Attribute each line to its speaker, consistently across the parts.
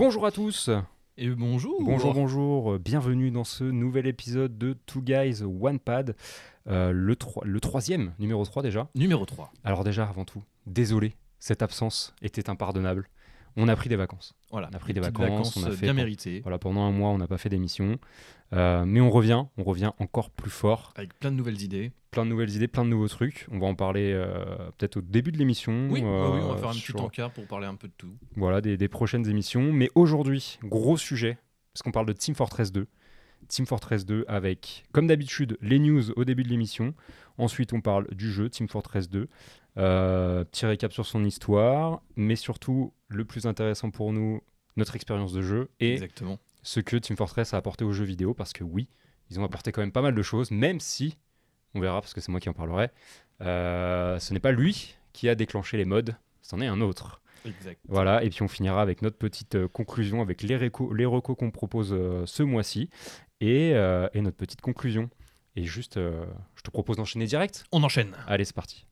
Speaker 1: Bonjour à tous
Speaker 2: Et bonjour
Speaker 1: Bonjour, bonjour, bienvenue dans ce nouvel épisode de Two Guys One Pad, euh, le, tro- le troisième, numéro 3 déjà.
Speaker 2: Numéro 3.
Speaker 1: Alors déjà, avant tout, désolé, cette absence était impardonnable. On a pris des vacances.
Speaker 2: Voilà.
Speaker 1: On a pris des
Speaker 2: Petites
Speaker 1: vacances, on a
Speaker 2: euh,
Speaker 1: fait
Speaker 2: bien méritées,
Speaker 1: Voilà, pendant un mois, on n'a pas fait d'émission. Euh, mais on revient, on revient encore plus fort.
Speaker 2: avec plein de nouvelles idées.
Speaker 1: Plein de nouvelles idées, plein de nouveaux trucs. On va en parler euh, peut-être au début de l'émission.
Speaker 2: Oui,
Speaker 1: euh,
Speaker 2: oui, on va faire un petit encart pour parler un peu de tout.
Speaker 1: voilà, des, des prochaines émissions. Mais aujourd'hui, gros sujet, parce qu'on parle de Team Fortress 2. Team Fortress 2 avec, comme d'habitude, les news au début de l'émission. Ensuite, on parle du jeu Team Fortress 2. Euh, petit récap sur son histoire, mais surtout, le plus intéressant pour nous, notre expérience de jeu et
Speaker 2: Exactement.
Speaker 1: ce que Team Fortress a apporté aux jeux vidéo, parce que oui, ils ont apporté quand même pas mal de choses, même si, on verra parce que c'est moi qui en parlerai, euh, ce n'est pas lui qui a déclenché les modes, c'en est un autre.
Speaker 2: Exact.
Speaker 1: Voilà, et puis on finira avec notre petite euh, conclusion, avec les, réco- les recos qu'on propose euh, ce mois-ci, et, euh, et notre petite conclusion. Et juste, je te propose d'enchaîner direct?
Speaker 2: On enchaîne.
Speaker 1: Allez, c'est parti.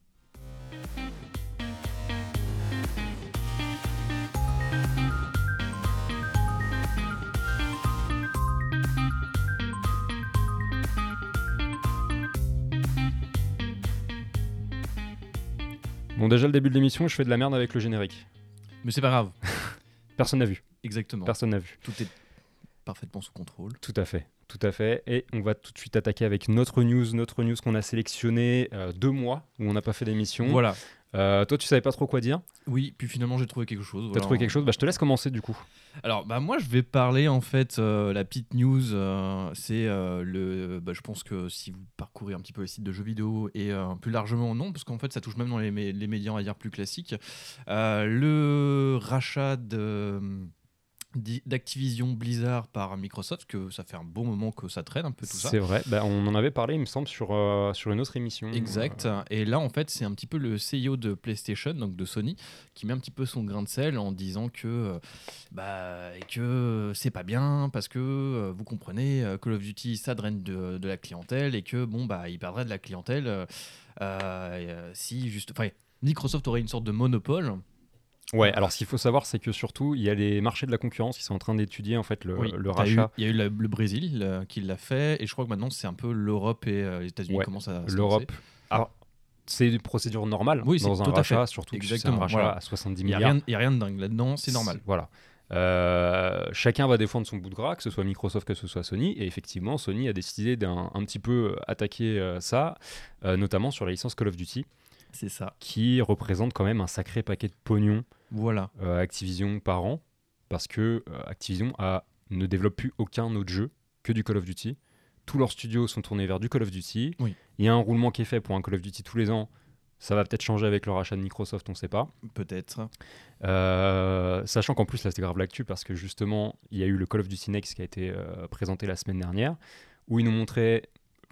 Speaker 1: Bon, déjà le début de l'émission, je fais de la merde avec le générique.
Speaker 2: Mais c'est pas grave.
Speaker 1: Personne n'a vu.
Speaker 2: Exactement.
Speaker 1: Personne n'a vu.
Speaker 2: Tout est parfaitement sous contrôle.
Speaker 1: Tout à fait, tout à fait. Et on va tout de suite attaquer avec notre news, notre news qu'on a sélectionné euh, deux mois où on n'a pas fait d'émission.
Speaker 2: Voilà.
Speaker 1: Euh, toi, tu savais pas trop quoi dire.
Speaker 2: Oui, puis finalement j'ai trouvé quelque chose.
Speaker 1: T'as
Speaker 2: voilà.
Speaker 1: trouvé quelque chose Bah, je te laisse commencer du coup.
Speaker 2: Alors, bah moi, je vais parler en fait, euh, la petite news, euh, c'est le. bah, je pense que si vous parcourez un petit peu les sites de jeux vidéo et plus largement non, parce qu'en fait, ça touche même dans les, les médias, on va dire, plus classiques, le rachat de. d'Activision Blizzard par Microsoft, que ça fait un bon moment que ça traîne un peu tout ça.
Speaker 1: C'est vrai. Bah, on en avait parlé, il me semble, sur, euh, sur une autre émission.
Speaker 2: Exact.
Speaker 1: Euh,
Speaker 2: Et là, en fait, c'est un petit peu le CEO de PlayStation, donc de Sony, qui met un petit peu son grain de sel en disant que euh, bah que c'est pas bien parce que vous comprenez, Call of Duty ça draine de, de la clientèle et que bon bah il perdrait de la clientèle euh, si juste, enfin Microsoft aurait une sorte de monopole.
Speaker 1: Ouais, alors ce qu'il faut savoir, c'est que surtout, il y a les marchés de la concurrence qui sont en train d'étudier en fait le,
Speaker 2: Oui,
Speaker 1: rachat.
Speaker 2: Il y a eu la- le Brésil qui l'a fait et je crois que maintenant c'est un peu l'Europe et euh, les États-Unis
Speaker 1: Ouais,
Speaker 2: commencent à se
Speaker 1: L'Europe. Alors, c'est une procédure normale
Speaker 2: Oui,
Speaker 1: dans un
Speaker 2: tout à fait.
Speaker 1: rachat, surtout que c'est un
Speaker 2: Exactement,
Speaker 1: rachat
Speaker 2: voilà.
Speaker 1: à 70
Speaker 2: lancer. Il y a
Speaker 1: milliards.
Speaker 2: il y a rien de dingue là-dedans, c'est normal.
Speaker 1: Voilà. Euh, chacun va défendre son bout de gras, que ce soit Microsoft, que ce soit Sony. Et effectivement, Sony a décidé d'un un petit peu attaquer euh, ça, notamment sur la licence Call of Duty,
Speaker 2: C'est ça.
Speaker 1: qui représente quand même un sacré paquet de pognon
Speaker 2: Voilà.
Speaker 1: euh, Activision par an, parce que euh, Activision a, ne développe plus aucun autre jeu que du Call of Duty. Tous leurs studios sont tournés vers du Call of Duty.
Speaker 2: Oui.
Speaker 1: Il y a un roulement qui est fait pour un Call of Duty tous les ans. Ça va peut-être changer avec le rachat de Microsoft, on ne sait pas.
Speaker 2: Peut-être.
Speaker 1: Euh, sachant qu'en plus, là, c'était grave l'actu parce que justement, il y a eu le Call of Duty Next qui a été présenté la semaine dernière, où ils nous montraient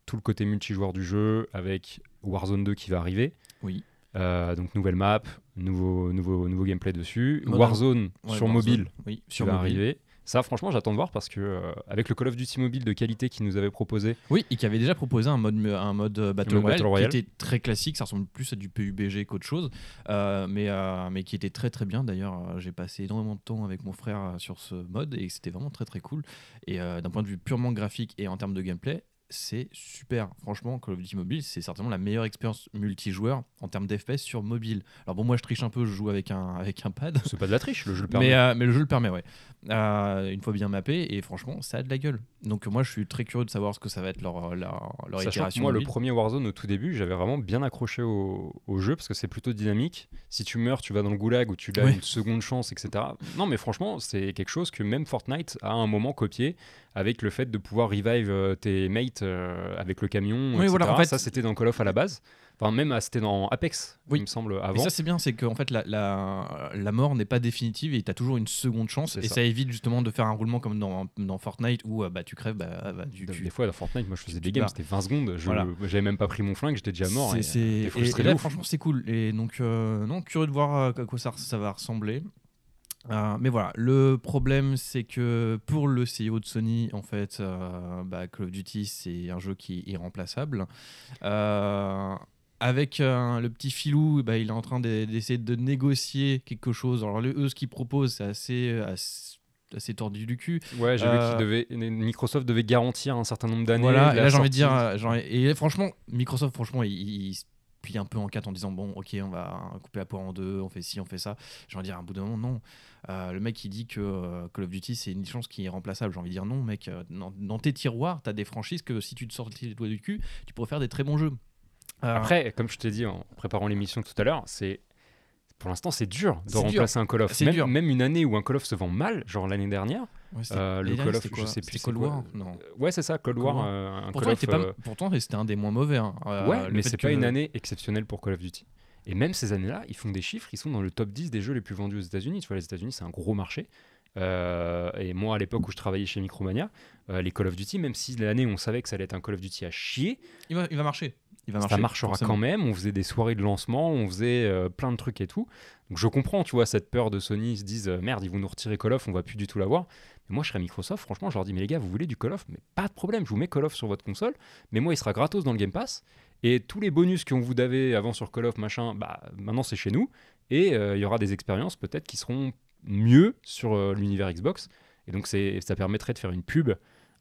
Speaker 1: tout le côté multijoueur du jeu avec Warzone 2 qui va arriver.
Speaker 2: Oui.
Speaker 1: Euh, donc, nouvelle map, nouveau, nouveau, nouveau gameplay dessus.
Speaker 2: Modern-
Speaker 1: Warzone
Speaker 2: Ouais,
Speaker 1: sur
Speaker 2: Warzone,
Speaker 1: mobile
Speaker 2: Oui, sur
Speaker 1: va
Speaker 2: mobile.
Speaker 1: arriver. Ça, franchement, j'attends de voir parce que euh, avec le Call of Duty mobile de qualité qu'ils nous avait proposé,
Speaker 2: Oui, et qui avait déjà proposé un mode, un mode euh, Battle, Royale,
Speaker 1: Battle Royale.
Speaker 2: qui était très classique, ça ressemble plus à du PUBG qu'autre chose, euh, mais, euh, mais qui était très très bien. D'ailleurs, j'ai passé énormément de temps avec mon frère sur ce mode et c'était vraiment très très cool. Et d'un point de vue purement graphique et en termes de gameplay, c'est super. Franchement, Call of Duty Mobile, c'est certainement la meilleure expérience multijoueur en termes d'FPS sur mobile. Alors bon, moi je triche un peu, je joue avec un, avec un pad.
Speaker 1: c'est pas de la triche, le jeu le permet.
Speaker 2: Mais, euh, mais le jeu le permet, ouais. Euh, une fois bien mappé, et franchement, ça a de la gueule. Donc moi, je suis très curieux de savoir ce que ça va être leur, leur, leur itération.
Speaker 1: moi, le premier Warzone au tout début, j'avais vraiment bien accroché au, au jeu parce que c'est plutôt dynamique. Si tu meurs, tu vas dans le goulag ou tu as une seconde chance, etc. Non, mais franchement, c'est quelque chose que même Fortnite a à un moment copié avec le fait de pouvoir revive euh, tes mates euh, avec le camion.
Speaker 2: Oui,
Speaker 1: etc.
Speaker 2: voilà, en fait-
Speaker 1: ça, c'était dans Call of à la base. Enfin, même ah, c'était dans Apex,
Speaker 2: Oui.
Speaker 1: il me semble,
Speaker 2: Et
Speaker 1: avant.
Speaker 2: ça, c'est bien, c'est qu'en fait, la, la, la mort n'est pas définitive et tu as toujours une seconde chance. Et
Speaker 1: ça.
Speaker 2: ça. évite justement de faire un roulement comme dans, dans Fortnite où euh, bah, tu crèves, bah, bah, tu,
Speaker 1: Des-
Speaker 2: tu-
Speaker 1: Des fois, dans Fortnite, moi, je faisais des games, c'était 20 secondes. Je
Speaker 2: Voilà.
Speaker 1: j'avais même pas pris mon flingue, j'étais déjà mort.
Speaker 2: C'est-
Speaker 1: et, euh,
Speaker 2: et- et là, franchement, c'est cool. Et donc, euh, non, curieux de voir euh, à quoi ça, ça va ressembler. Euh, mais voilà, le problème c'est que pour le CEO de Sony, en fait, euh, bah, Call of Duty c'est un jeu qui est irremplaçable. Euh, avec euh, le petit filou, bah, il est en train de- d'essayer de négocier quelque chose. Alors eux, ce qu'ils proposent, c'est assez, assez- assez tordu du cul.
Speaker 1: Ouais, j'ai vu
Speaker 2: Euh,
Speaker 1: qu'il devait, Microsoft devait garantir un certain nombre d'années.
Speaker 2: Voilà, et là j'ai envie de dire, genre, et franchement, Microsoft, franchement, il, il se plie un peu en quatre en disant bon, ok, on va couper la poire en deux, on fait ci, on fait ça. J'ai envie de dire, à un bout d'un moment, non. Euh, le mec, il dit que euh, Call of Duty, c'est une licence qui est remplaçable. J'ai envie de dire, non, mec, euh, dans, dans tes tiroirs, t'as des franchises que si tu te sortis les doigts du cul, tu pourrais faire des très bons jeux.
Speaker 1: Après, comme je t'ai dit en préparant l'émission tout à l'heure, c'est pour l'instant c'est dur de
Speaker 2: dur.
Speaker 1: remplacer un Call of.
Speaker 2: C'est
Speaker 1: Même,
Speaker 2: dur.
Speaker 1: même une année où un Call of se vend mal, genre l'année dernière.
Speaker 2: ouais,
Speaker 1: euh, le Call of, je sais plus
Speaker 2: Cold. War Non.
Speaker 1: Ouais, c'est ça, Cold
Speaker 2: Cold
Speaker 1: War.
Speaker 2: War.
Speaker 1: euh, un
Speaker 2: Pourtant,
Speaker 1: Call of,
Speaker 2: pas-
Speaker 1: euh,
Speaker 2: pourtant, c'était un des moins mauvais. hein.
Speaker 1: Ouais, mais c'est pas une année exceptionnelle pour Call of Duty. Et même ces années-là, ils font des chiffres, ils sont dans le top 10 des jeux les plus vendus aux États-Unis. Tu vois, les États-Unis, c'est un gros marché. Euh, et moi, à l'époque où je travaillais chez Micromania, euh, les Call of Duty, même si l'année on savait que ça allait être un Call of Duty à chier,
Speaker 2: Il va, il va marcher. Il va marcher.
Speaker 1: ça marchera
Speaker 2: forcément.
Speaker 1: quand même. On faisait des soirées de lancement, on faisait euh, plein de trucs et tout. Donc je comprends, tu vois, cette peur de Sony. Ils se disent merde, ils vont nous retirer Call of, on va plus du tout l'avoir. Mais moi, je serais Microsoft. Franchement, je leur dis mais les gars, vous voulez du Call of? Mais pas de problème, je vous mets Call of sur votre console. Mais moi, il sera gratos dans le Game Pass. Et tous les bonus qu'on vous avait avant sur Call of, machin, bah maintenant c'est chez nous. Et euh, il y aura des expériences peut-être qui seront mieux sur euh, l'univers Xbox. Et donc ça permettrait de faire une pub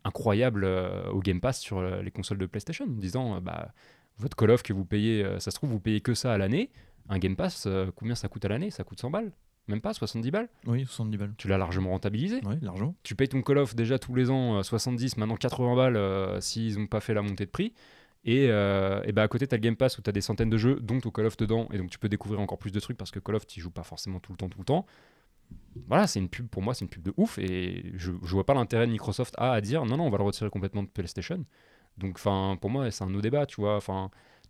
Speaker 1: incroyable euh, au Game Pass sur les consoles de PlayStation, en disant bah votre Call of que vous payez, ça se trouve, vous payez que ça à l'année. Un Game Pass, combien ça coûte à l'année? Ça coûte 100 balles? Même pas 70 balles?
Speaker 2: Oui, 70 balles.
Speaker 1: Tu l'as largement rentabilisé.
Speaker 2: Oui, l'argent.
Speaker 1: Tu payes ton Call of déjà tous les ans euh, 70, maintenant 80 balles euh, s'ils n'ont pas fait la montée de prix. Et, euh, et bah à côté, tu as le Game Pass où tu as des centaines de jeux, dont ton Call of dedans. Et donc tu peux découvrir encore plus de trucs parce que Call of, tu joues pas forcément tout le temps, tout le temps. Voilà, c'est une pub pour moi, c'est une pub de ouf. Et je, je vois pas l'intérêt de Microsoft à, à dire non, non, on va le retirer complètement de PlayStation. Donc, pour moi, c'est un no débat, tu vois.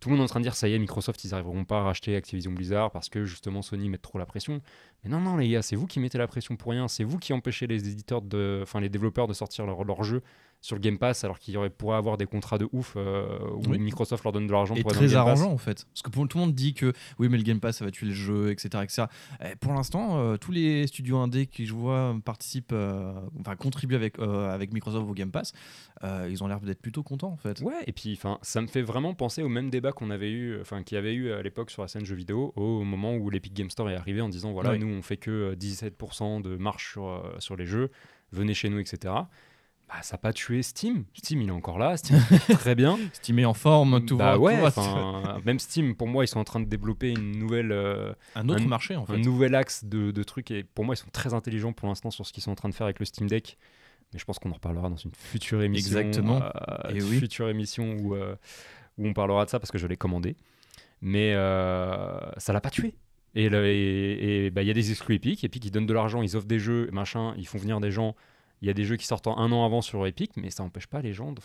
Speaker 1: Tout le monde est en train de dire ça y est, Microsoft, ils arriveront pas à racheter Activision Blizzard parce que justement Sony met trop la pression. Mais non, non, les gars, c'est vous qui mettez la pression pour rien. C'est vous qui empêchez les éditeurs de, enfin, les développeurs de sortir leur, leur jeu sur le Game Pass alors qu'ils pourraient avoir des contrats de ouf euh, où
Speaker 2: Oui.
Speaker 1: Microsoft leur donne de l'argent pour être dans le
Speaker 2: très
Speaker 1: Game Pass.
Speaker 2: arrangeant en fait. Parce que pour, tout le monde dit que oui, mais le Game Pass ça va tuer le jeu, etc. etc. Eh, pour l'instant, euh, tous les studios indés qui je vois participent, euh, enfin contribuent avec, avec Microsoft au Game Pass, ils ont l'air d'être plutôt contents en fait.
Speaker 1: Ouais, et puis enfin, ça me fait vraiment penser au même débat qu'on avait eu, enfin, qu'il y avait eu à l'époque sur la scène jeux vidéo, au moment où l'Epic Game Store est arrivé en disant voilà, nous on fait que euh, 17% de marge sur, sur les jeux, venez chez nous, etc. Bah, ça n'a pas tué Steam. Steam, il est encore là, Steam, très bien.
Speaker 2: Steam est en forme, tout
Speaker 1: bah
Speaker 2: va,
Speaker 1: ouais,
Speaker 2: tout va-
Speaker 1: même Steam, pour moi, ils sont en train de développer une nouvelle, euh,
Speaker 2: un autre
Speaker 1: un-
Speaker 2: marché en fait.
Speaker 1: un nouvel axe de, de trucs. Et pour moi, ils sont très intelligents pour l'instant sur ce qu'ils sont en train de faire avec le Steam Deck. Mais je pense qu'on en reparlera dans une future émission.
Speaker 2: Exactement.
Speaker 1: euh,
Speaker 2: Et
Speaker 1: une
Speaker 2: oui.
Speaker 1: future émission où, euh, où on parlera de ça parce que je l'ai commandé. Mais ça l'a pas tué. Et le- et- et bah, il y a des exclus Epic. Epic, ils donnent de l'argent, ils offrent des jeux, machin, ils font venir des gens. Il y a des jeux qui sortent en un an avant sur Epic, mais ça n'empêche pas les gens de,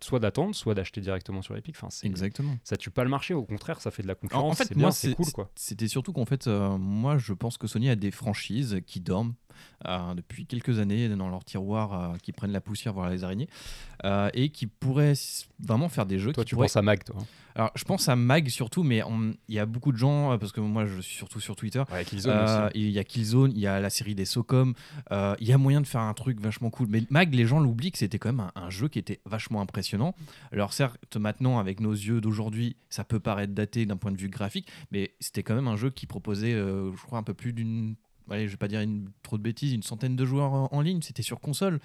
Speaker 1: soit d'attendre, soit d'acheter directement sur Epic. Enfin, c'est-
Speaker 2: Exactement.
Speaker 1: ça tue pas le marché, au contraire, ça fait de la
Speaker 2: En,
Speaker 1: concurrence.
Speaker 2: en fait,
Speaker 1: c'est
Speaker 2: moi,
Speaker 1: bien, c'est cool quoi.
Speaker 2: C'était surtout qu'en fait, euh, moi, je pense que Sony a des franchises qui dorment depuis quelques années dans leur tiroir, euh, qui prennent la poussière, voir les araignées, euh, et qui pourraient vraiment faire des jeux.
Speaker 1: Toi,
Speaker 2: qui
Speaker 1: tu
Speaker 2: pourraient-
Speaker 1: penses à Mag, toi. hein.
Speaker 2: Alors, je pense à Mag surtout, mais il y a beaucoup de gens, euh, parce que moi, je suis surtout sur Twitter.
Speaker 1: Ouais,
Speaker 2: Euh. Il y a Killzone, il y a la série des Socom, euh, il y a moyen de faire un truc vachement cool. Mais Mag, les gens l'oublient que c'était quand même un, un jeu qui était vachement impressionnant. Alors certes, maintenant, avec nos yeux d'aujourd'hui, ça peut paraître daté d'un point de vue graphique, mais c'était quand même un jeu qui proposait, euh, je crois, un peu plus d'une... Allez, je vais pas dire une, trop de bêtises, une centaine de joueurs en, ligne, c'était sur console.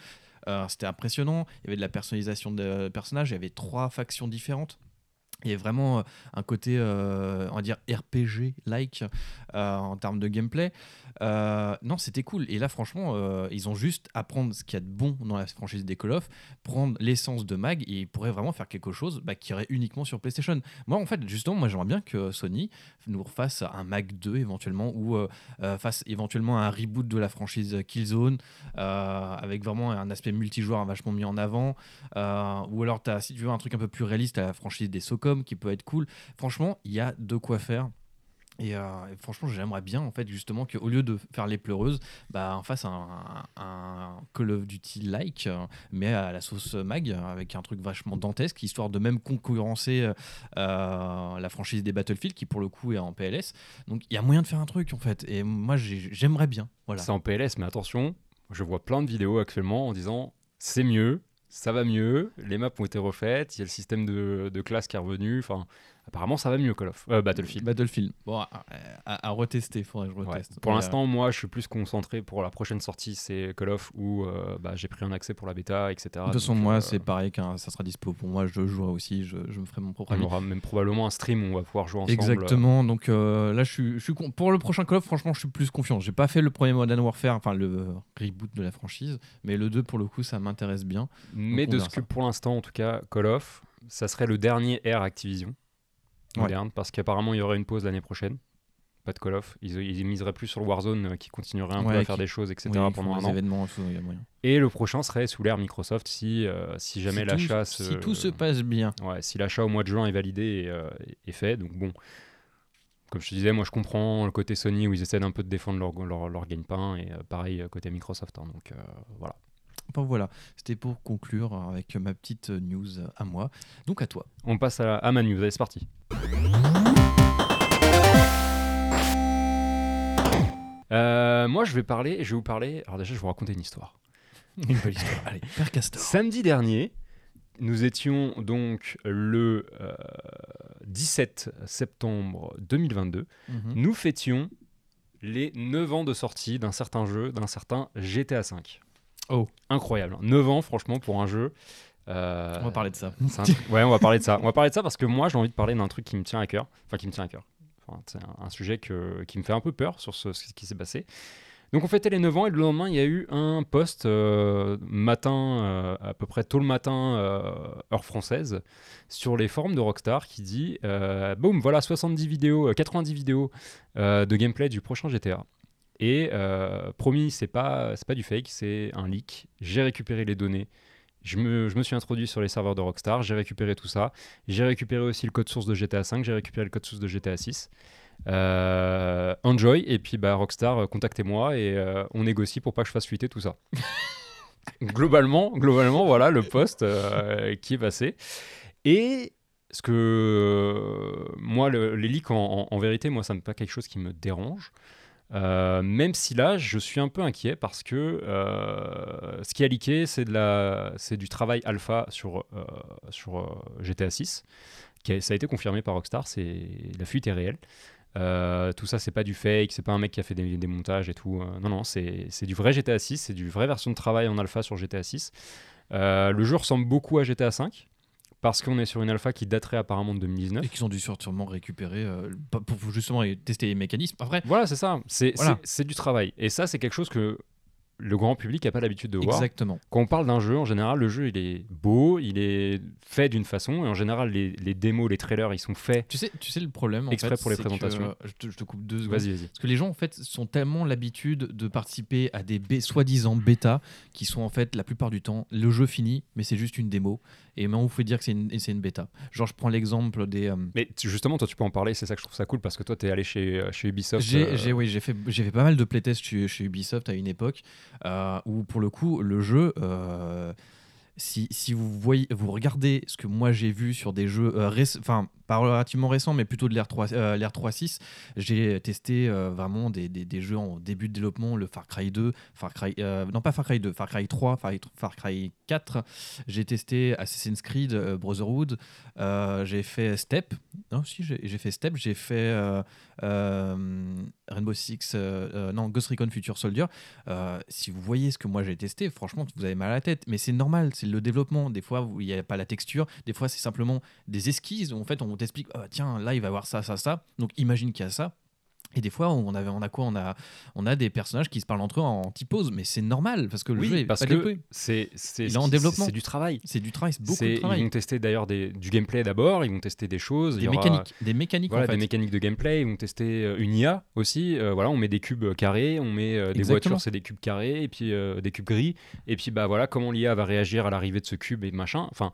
Speaker 2: Euh, c'était impressionnant, il y avait de la personnalisation de personnages, il y avait trois factions différentes. Il y avait vraiment euh, un côté, euh, on va dire, RPG-like euh, en termes de gameplay. Non, c'était cool. Et là, franchement, ils ont juste à prendre ce qu'il y a de bon dans la franchise des Call of, prendre l'essence de Mag et ils pourraient vraiment faire quelque chose bah, qui irait uniquement sur PlayStation. Moi, en fait, justement, moi, j'aimerais bien que Sony nous refasse un Mag 2 éventuellement ou fasse éventuellement un reboot de la franchise Killzone avec vraiment un aspect multijoueur vachement mis en avant. Ou alors, as, si tu veux un truc un peu plus réaliste, à la franchise des Qui peut être cool. Franchement, il y a de quoi faire. Et, euh, franchement, j'aimerais bien en fait justement qu'au lieu de faire les pleureuses, bah, on fasse un, un Call of Duty like, euh, mais à la sauce mag, avec un truc vachement dantesque, histoire de même concurrencer euh, la franchise des Battlefield qui pour le coup est en PLS. Donc il y a moyen de faire un truc en fait. Et moi j'ai- j'aimerais bien. Voilà.
Speaker 1: C'est en PLS, mais attention, je vois plein de vidéos actuellement en disant c'est mieux, ça va mieux, les maps ont été refaites, il y a le système de, de classe qui est revenu. Enfin, Apparemment, ça va mieux Call of euh, Battlefield.
Speaker 2: Battlefield. Bon, à, à- à retester, faudrait que je
Speaker 1: Ouais.
Speaker 2: reteste.
Speaker 1: Pour l'instant, moi, je suis plus concentré pour la prochaine sortie, c'est Call of où euh, bah, j'ai pris un accès pour la bêta, etc.
Speaker 2: euh, de toute façon, moi,
Speaker 1: euh,
Speaker 2: c'est pareil quand ça sera dispo. Pour moi, je jouerai aussi, je, je me ferai mon propre
Speaker 1: on
Speaker 2: avis.
Speaker 1: aura même probablement un stream où on va pouvoir jouer ensemble.
Speaker 2: Exactement. Donc euh, là, je suis, je suis con- pour le prochain Call of, franchement, je suis plus confiant. J'ai pas fait le premier Modern Warfare, enfin le euh, reboot de la franchise, mais le 2 pour le coup, ça m'intéresse bien.
Speaker 1: Mais de ce que pour l'instant, en tout cas, Call of, ça serait le dernier Air Activision
Speaker 2: Ouais.
Speaker 1: parce qu'apparemment, il y aurait une pause l'année prochaine. Pas de Call of. Ils, ils miseraient plus sur le Warzone euh, qui continuerait un peu à faire des choses, etc.
Speaker 2: Oui, ils
Speaker 1: pendant
Speaker 2: font
Speaker 1: un
Speaker 2: des
Speaker 1: an.
Speaker 2: événements, tout, il y a moyen.
Speaker 1: Et le prochain serait sous l'ère Microsoft si, euh, si jamais
Speaker 2: si
Speaker 1: l'achat se...
Speaker 2: si tout se passe bien.
Speaker 1: Ouais, si l'achat au mois de juin est validé et euh, est fait, donc bon, comme je te disais, moi je comprends le côté Sony où ils essaient d'un peu de défendre leur, leur, leur gagne-pain et euh, pareil côté Microsoft. hein, donc euh, voilà.
Speaker 2: Bon voilà, c'était pour conclure avec ma petite news à moi. Donc à toi.
Speaker 1: On passe à, à ma news, allez c'est parti. Euh, moi je vais parler, je vais vous parler, alors déjà je vais vous raconter une histoire.
Speaker 2: Une belle histoire. Allez, Père Castor.
Speaker 1: Samedi dernier, nous étions donc le euh, 17 septembre 2022.
Speaker 2: Mhm.
Speaker 1: nous fêtions les 9 ans de sortie d'un certain jeu, d'un certain GTA V.
Speaker 2: Oh.
Speaker 1: Incroyable. hein. 9 ans, franchement, pour un jeu. euh,
Speaker 2: On va parler de ça.
Speaker 1: c'est un truc- Ouais, on va parler de ça. On va parler de ça parce que moi, j'ai envie de parler d'un truc qui me tient à cœur. Enfin, qui me tient à cœur. Enfin, c'est un, un sujet que, qui me fait un peu peur sur ce, ce qui s'est passé. Donc, on fêtait les 9 ans et le lendemain, il y a eu un post euh, matin, euh, à peu près tôt le matin, euh, heure française, sur les forums de Rockstar qui dit euh, Boum, voilà 70 vidéos, euh, 90 vidéos euh, de gameplay du prochain GTA. Et euh, promis, c'est pas, c'est pas du fake, c'est un leak. J'ai récupéré les données. Je me, je me suis introduit sur les serveurs de Rockstar, j'ai récupéré tout ça. J'ai récupéré aussi le code source de GTA 5, j'ai récupéré le code source de GTA 6. Euh, enjoy, et puis bah, Rockstar, euh, contactez-moi et euh, on négocie pour pas que je fasse fuiter tout ça. globalement, globalement, voilà le post euh, qui est passé. Et ce que moi, le- les leaks, en, en- en vérité, moi, ça n'est pas quelque chose qui me dérange. Euh, même si là, je suis un peu inquiet parce que euh, ce qui a leaké, c'est la, du travail alpha sur euh, sur GTA 6. Qui a- ça a été confirmé par Rockstar. La fuite est réelle. Tout ça, c'est pas du fake, c'est pas un mec qui a fait des, montages et tout. Non, non, c'est du vrai GTA 6, c'est du vraie version de travail en alpha sur GTA 6. Euh, le jeu ressemble beaucoup à GTA 5 parce qu'on est sur une alpha qui daterait apparemment de 2019.
Speaker 2: Et qu'ils ont dû sûrement récupérer euh, pour justement tester les mécanismes. Après,
Speaker 1: Voilà, c'est ça. C'est
Speaker 2: Voilà.
Speaker 1: du travail. Et ça, c'est quelque chose que le grand public n'a pas l'habitude de voir.
Speaker 2: exactement.
Speaker 1: Quand on parle d'un jeu, en général, le jeu, il est beau, il est fait d'une façon. Et en général, les, les démos, les trailers, ils sont faits.
Speaker 2: Tu sais, tu sais le problème en
Speaker 1: Exprès
Speaker 2: fait,
Speaker 1: pour les
Speaker 2: que,
Speaker 1: présentations.
Speaker 2: euh, je, te, je te coupe deux secondes.
Speaker 1: Vas-y, vas-y.
Speaker 2: Parce que les gens en fait sont tellement l'habitude de participer à des soi-disant bêta qui sont en fait la plupart du temps le jeu fini mais c'est juste une démo et maintenant vous pouvez dire que c'est une, une bêta. Genre je prends l'exemple des euh,
Speaker 1: Mais tu- justement, toi, tu peux en parler. C'est ça que je trouve ça cool parce que toi, tu es allé chez, euh, chez Ubisoft.
Speaker 2: J'ai,
Speaker 1: euh,
Speaker 2: oui, j'ai fait, j'ai fait pas mal de playtests chez, chez Ubisoft à une époque où, pour le coup, le jeu, si, si vous voyez, vous regardez ce que moi j'ai vu sur des jeux, euh, enfin pas relativement récents, mais plutôt de l'ère 3, euh, l'ère 3.6, j'ai testé euh, vraiment des, des- jeux en début de développement, le Far Cry 2, Far Cry, euh, non pas Far Cry 2, Far Cry 3, Far, Cry 4. J'ai testé Assassin's Creed, Brotherhood. J'ai fait Step. J'ai fait Step. J'ai fait Rainbow Six, euh, euh, non, Ghost Recon Future Soldier. Euh, si vous voyez ce que moi j'ai testé, franchement, vous avez mal à la tête. Mais c'est normal, c'est le développement. Des fois, il n'y a pas la texture. Des fois, c'est simplement des esquisses en fait, on t'explique Ah, tiens, là, il va y avoir ça, ça, ça. Donc, imagine qu'il y a ça. Et des fois, on, avait, on a quoi on a, on a des personnages qui se parlent entre eux en typose, mais c'est normal parce que le
Speaker 1: Oui,
Speaker 2: jeu est
Speaker 1: parce
Speaker 2: pas
Speaker 1: que c'est
Speaker 2: en développement.
Speaker 1: C'est du travail.
Speaker 2: C'est du travail, c'est beaucoup
Speaker 1: Ils vont tester d'ailleurs des- du gameplay d'abord, ils vont tester des choses. il
Speaker 2: Des
Speaker 1: aura-
Speaker 2: mécaniques, des mécaniques
Speaker 1: Voilà,
Speaker 2: en fait.
Speaker 1: des mécaniques de gameplay, ils vont tester euh, une IA aussi. euh, voilà, on met des cubes euh, carrés, on met euh, des
Speaker 2: Exactement.
Speaker 1: voitures, c'est des cubes carrés, et puis euh, des cubes gris. Et puis bah voilà, comment l'IA va réagir à l'arrivée de ce cube et machin. Enfin,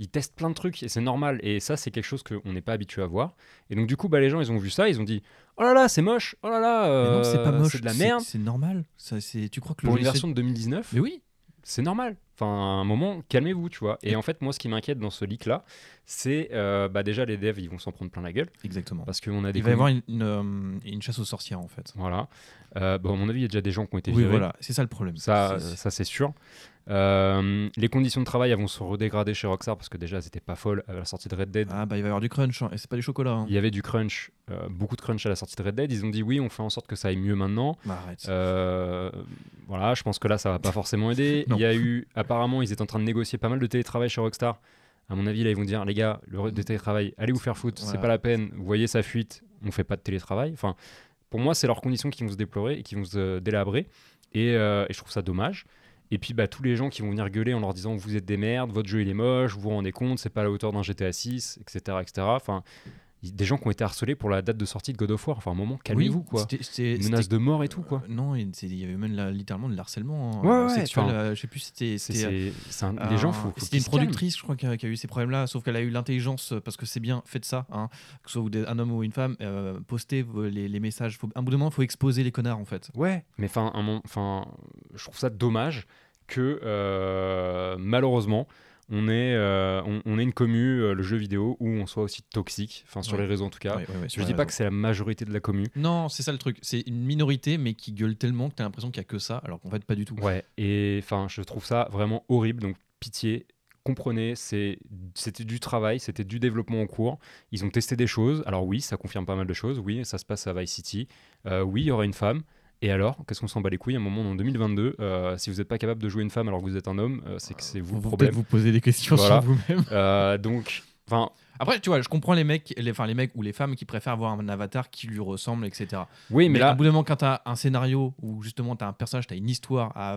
Speaker 1: ils testent plein de trucs et c'est normal. Et ça, c'est quelque chose qu'on n'est pas habitué à voir. Et donc du coup, bah, les gens, ils ont vu ça, ils ont dit, oh là là, c'est moche, oh là là,
Speaker 2: non, c'est pas
Speaker 1: euh,
Speaker 2: moche.
Speaker 1: c'est de la merde.
Speaker 2: C'est normal. Ça. Tu crois que le
Speaker 1: Pour une version de 2019,
Speaker 2: de- Mais oui.
Speaker 1: c'est normal. Enfin, à un moment, calmez-vous, tu vois. Et en fait, moi, ce qui m'inquiète dans ce leak-là, c'est euh, bah, déjà les devs, ils vont s'en prendre plein la gueule
Speaker 2: Exactement.
Speaker 1: parce qu'on a des
Speaker 2: Il va y avoir une, une, euh, une chasse aux sorcières en fait.
Speaker 1: Voilà. Euh, bon, à mon avis, il y a déjà des gens qui ont été
Speaker 2: Oui,
Speaker 1: virés.
Speaker 2: voilà, c'est ça le problème.
Speaker 1: Euh, ça c'est sûr. Euh, les conditions de travail elles vont se redégrader chez Rockstar parce que déjà c'était pas folle à la sortie de Red Dead.
Speaker 2: Ah bah il va y avoir du crunch, hein, et c'est pas du chocolat. hein.
Speaker 1: Il y avait du crunch, euh, beaucoup de crunch à la sortie de Red Dead. Ils ont dit oui, on fait en sorte que ça aille mieux maintenant.
Speaker 2: Bah arrête.
Speaker 1: Euh, voilà, je pense que là, ça va pas forcément aider. Il y a eu, apparemment, ils étaient en train de négocier pas mal de télétravail chez Rockstar. À mon avis, là, ils vont dire, les gars, le télétravail, allez vous faire foutre, c'est pas la peine. Vous voyez sa fuite, on fait pas de télétravail. Enfin, pour moi, c'est leurs conditions qui vont se déplorer et qui vont se délabrer. Et, et je trouve ça dommage. Et puis, bah, tous les gens qui vont venir gueuler en leur disant, vous êtes des merdes, votre jeu il est moche, vous vous rendez compte, c'est pas la hauteur d'un GTA 6, etc., etc. des gens qui ont été harcelés pour la date de sortie de God of War. Enfin, un moment, calmez-vous, quoi.
Speaker 2: c'était- c'était-
Speaker 1: Menace
Speaker 2: c'était-
Speaker 1: de mort et tout, quoi.
Speaker 2: Euh, non, il y avait même littéralement de l'harcèlement hein,
Speaker 1: Ouais,
Speaker 2: euh,
Speaker 1: ouais,
Speaker 2: sexuel.
Speaker 1: enfin,
Speaker 2: euh, je sais plus, c'était.
Speaker 1: C'est,
Speaker 2: c'était, euh,
Speaker 1: c'est- c'est un- les gens, faut, faut
Speaker 2: C'était une productrice, je crois, qui a, qui a eu ces problèmes-là, sauf qu'elle a eu l'intelligence, euh, parce que c'est bien, faites ça, hein, que ce soit un homme ou une femme, euh, postez les, les messages. Faut, un bout de moment, il faut exposer les connards, en fait.
Speaker 1: Ouais, mais enfin, je trouve ça dommage que euh, malheureusement on est, euh, on, on est une commu, euh, le jeu vidéo, où on soit aussi toxique, enfin sur
Speaker 2: Ouais.
Speaker 1: les réseaux en tout cas.
Speaker 2: Ouais, ouais,
Speaker 1: je dis pas que c'est la majorité de la commu.
Speaker 2: Non, c'est ça le truc. C'est une minorité, mais qui gueule tellement que tu as l'impression qu'il n'y a que ça, alors qu'en fait, pas du tout.
Speaker 1: Ouais, et enfin, je trouve ça vraiment horrible. Donc pitié, comprenez, c'est, c'était du travail, c'était du développement en cours. Ils ont testé des choses. Alors oui, ça confirme pas mal de choses. Oui, ça se passe à Vice City. Euh, oui, il y aura une femme. Et alors, qu'est-ce qu'on s'en bat les couilles à un moment en 2022 euh, Si vous n'êtes pas capable de jouer une femme alors que vous êtes un homme, euh, c'est que c'est vous le
Speaker 2: Vous
Speaker 1: problème.
Speaker 2: vous poser des questions
Speaker 1: Voilà.
Speaker 2: sur vous-même.
Speaker 1: Euh, donc, enfin,
Speaker 2: Après, tu vois, je comprends les mecs, les, enfin les mecs ou les femmes qui préfèrent avoir un avatar qui lui ressemble, etc.
Speaker 1: oui, mais,
Speaker 2: Mais,
Speaker 1: là,
Speaker 2: au bout d'un moment, quand tu as un scénario où justement tu as un personnage, tu as une histoire, à,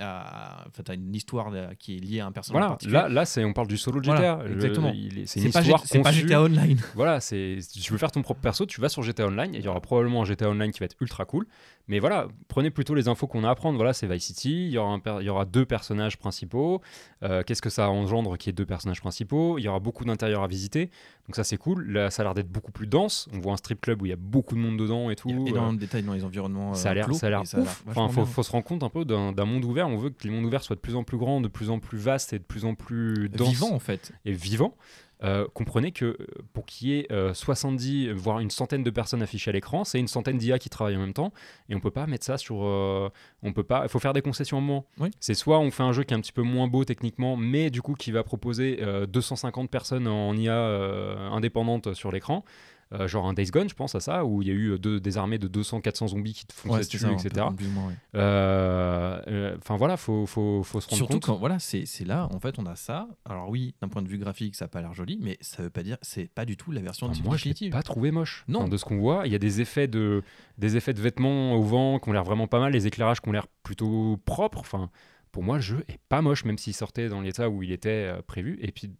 Speaker 2: à- enfin, t'as une histoire qui est liée à un personnage
Speaker 1: voilà,
Speaker 2: particulier.
Speaker 1: là, là, c'est on parle du solo
Speaker 2: Voilà,
Speaker 1: GTA. Le-
Speaker 2: exactement.
Speaker 1: c'est une
Speaker 2: pas,
Speaker 1: histoire
Speaker 2: c'est pas. GTA Online.
Speaker 1: Voilà, c'est si tu veux faire ton propre perso, tu vas sur GTA Online il y aura probablement un GTA Online qui va être ultra cool. Mais voilà, prenez plutôt les infos qu'on a à prendre. Voilà, c'est Vice City. Il y aura, un per- il y aura deux personnages principaux. Euh, Qu'est-ce que ça engendre qu'il y ait deux personnages principaux? Il y aura beaucoup d'intérieurs à visiter. Donc ça, c'est cool. Là, ça a l'air d'être beaucoup plus dense. On voit un strip club où il y a beaucoup de monde dedans et tout.
Speaker 2: Il y a
Speaker 1: Euh,
Speaker 2: de détails dans les environnements.
Speaker 1: ça a
Speaker 2: euh,
Speaker 1: l'air, ça a l'air
Speaker 2: et
Speaker 1: ouf. Enfin, faut, se rendre compte un peu d'un d'un monde ouvert. On veut que les mondes ouverts soient de plus en plus grands, de plus en plus vastes et de plus en plus denses
Speaker 2: vivant en fait.
Speaker 1: et vivant, euh, comprenez que euh, pour qu'il y ait euh, 70, voire une centaine de personnes affichées à l'écran, c'est une centaine d'IA qui travaillent en même temps, et on peut pas mettre ça sur... euh, on peut pas... Il faut faire des concessions à un moment.
Speaker 2: Oui.
Speaker 1: C'est soit on fait un jeu qui est un petit peu moins beau techniquement, mais du coup qui va proposer euh, 250 personnes en IA euh, indépendante sur l'écran, euh, genre un Days Gone, je pense à ça, où il y a eu euh, deux- des armées de 200-400 zombies qui te fonçaient
Speaker 2: Ouais,
Speaker 1: dessus, etc.
Speaker 2: ouais.
Speaker 1: Euh, Enfin voilà, faut, faut, faut se rendre
Speaker 2: Surtout
Speaker 1: compte.
Speaker 2: quand voilà, c'est c'est là en fait on a ça. Alors oui, d'un point de vue graphique, ça a pas l'air joli, mais ça veut pas dire c'est pas du tout la version
Speaker 1: Enfin, moi, je l'ai pas trouvé moche.
Speaker 2: Non.
Speaker 1: Enfin, de ce qu'on voit, il y a des effets de, des effets de vêtements au vent qui ont l'air vraiment pas mal, les éclairages qui ont l'air plutôt propres. Enfin, pour moi, le jeu est pas moche, même s'il sortait dans l'état où il était euh, prévu. Et puis,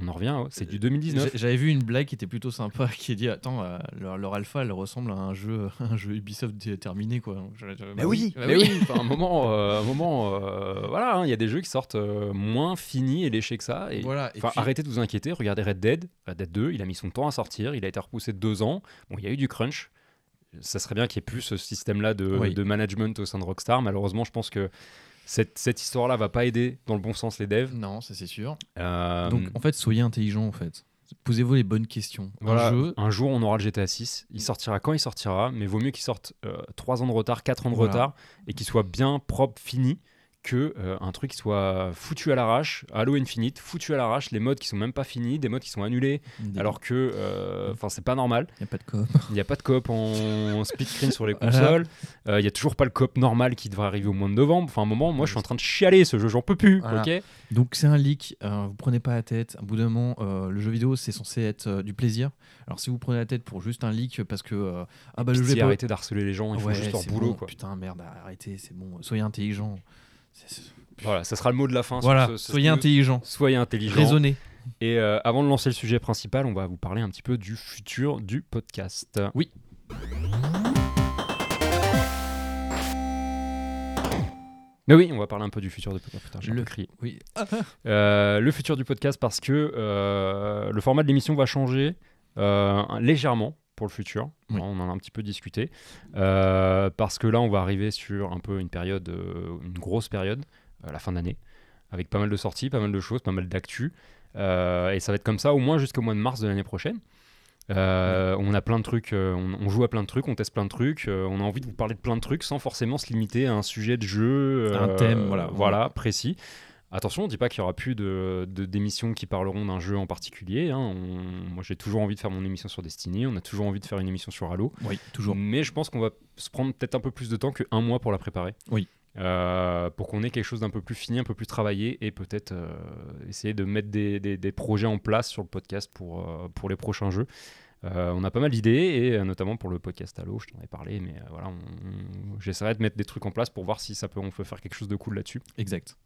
Speaker 1: on en revient, oh, c'est du 2019.
Speaker 2: J'ai- J'avais vu une blague qui était plutôt sympa qui dit attends euh, leur, leur alpha elle ressemble à un jeu un jeu Ubisoft dé- terminé quoi. Je- je- bah
Speaker 1: Mais oui,
Speaker 2: bah
Speaker 1: mais oui. Enfin, un moment, euh, un moment, euh, voilà, hein, il y a des jeux qui sortent euh, moins finis et léchés que ça. Et
Speaker 2: Voilà, et puis-
Speaker 1: arrêtez de vous inquiéter, regardez Red Dead. Red Dead 2, il a mis son temps à sortir, il a été repoussé de deux ans. Bon, il y a eu du crunch. Ça serait bien qu'il n'y ait plus ce système-là de,
Speaker 2: Oui.
Speaker 1: de management au sein de Rockstar. Malheureusement, je pense que cette, cette histoire-là va pas aider dans le bon sens les devs.
Speaker 2: Non, ça c'est sûr.
Speaker 1: Euh,
Speaker 2: Donc en fait, soyez intelligents en fait. Posez-vous les bonnes questions.
Speaker 1: voilà,
Speaker 2: Un jeu,
Speaker 1: un jour, on aura le GTA 6. Il sortira quand il sortira, mais vaut mieux qu'il sorte 3 ans de retard, 4 ans de
Speaker 2: Voilà.
Speaker 1: retard, et qu'il soit bien propre, fini, que euh, un truc soit foutu à l'arrache, Halo Infinite, foutu à l'arrache, les modes qui sont même pas finis, des modes qui sont annulés,
Speaker 2: des-
Speaker 1: alors que euh, enfin c'est pas normal.
Speaker 2: y a pas de coop.
Speaker 1: Il n'y a pas de coop en split screen sur les
Speaker 2: Voilà.
Speaker 1: consoles. Euh, Il y a toujours pas le coop normal qui devrait arriver au mois de novembre. Enfin, un moment, moi, je suis en train de chialer ce jeu, j'en peux plus.
Speaker 2: Voilà.
Speaker 1: Ok?
Speaker 2: Donc c'est un leak, euh, vous prenez pas la tête. À bout d'un moment, euh, le jeu vidéo c'est censé être euh, du plaisir. Alors si vous prenez la tête pour juste un leak parce que euh, ah bah le jeu pas-
Speaker 1: arrêtez d'harceler les gens. Ils font
Speaker 2: Ouais,
Speaker 1: juste leur boulot.
Speaker 2: bon.
Speaker 1: Quoi.
Speaker 2: Putain merde, arrêtez, c'est bon. Soyez intelligents.
Speaker 1: Voilà, ça sera le mot de la fin. sur
Speaker 2: Voilà,
Speaker 1: ce- ce
Speaker 2: soyez
Speaker 1: news.
Speaker 2: intelligents.
Speaker 1: Soyez intelligents.
Speaker 2: Raisonnez.
Speaker 1: Et euh, avant de lancer le sujet principal, on va vous parler un petit peu du futur du podcast.
Speaker 2: Oui.
Speaker 1: Mais oui, on va parler un peu du futur du podcast. Putain,
Speaker 2: Le-
Speaker 1: crié.
Speaker 2: Oui.
Speaker 1: Euh, le futur du podcast parce que euh, le format de l'émission va changer euh, légèrement pour le futur.
Speaker 2: Oui.
Speaker 1: On en a un petit peu discuté. Euh, parce que là, on va arriver sur un peu une période, euh, une grosse période, à la fin d'année, avec pas mal de sorties, pas mal de choses, pas mal d'actu. Euh, et ça va être comme ça au moins jusqu'au mois de mars de l'année prochaine. Euh, on a plein de trucs, euh, on, on joue à plein de trucs, on teste plein de trucs, euh, on a envie de vous parler de plein de trucs sans forcément se limiter à un sujet de jeu,
Speaker 2: Un
Speaker 1: euh,
Speaker 2: thème, voilà.
Speaker 1: voilà, précis. Attention, on ne dit pas qu'il y aura plus de de- d'émissions qui parleront d'un jeu en particulier. hein. On- moi, j'ai toujours envie de faire mon émission sur Destiny, on a toujours envie de faire une émission sur Halo.
Speaker 2: Oui, toujours.
Speaker 1: Mais je pense qu'on va se prendre peut-être un peu plus de temps qu'un mois pour la préparer.
Speaker 2: Oui.
Speaker 1: Euh, pour qu'on ait quelque chose d'un peu plus fini, un peu plus travaillé et peut-être euh, essayer de mettre des, des- des projets en place sur le podcast pour, euh, pour les prochains jeux. On a pas mal d'idées et notamment pour le podcast Halo, je t'en ai parlé, mais voilà, on- on- j'essaierai de mettre des trucs en place pour voir si ça peut, on peut faire quelque chose de cool là-dessus.
Speaker 2: Exact.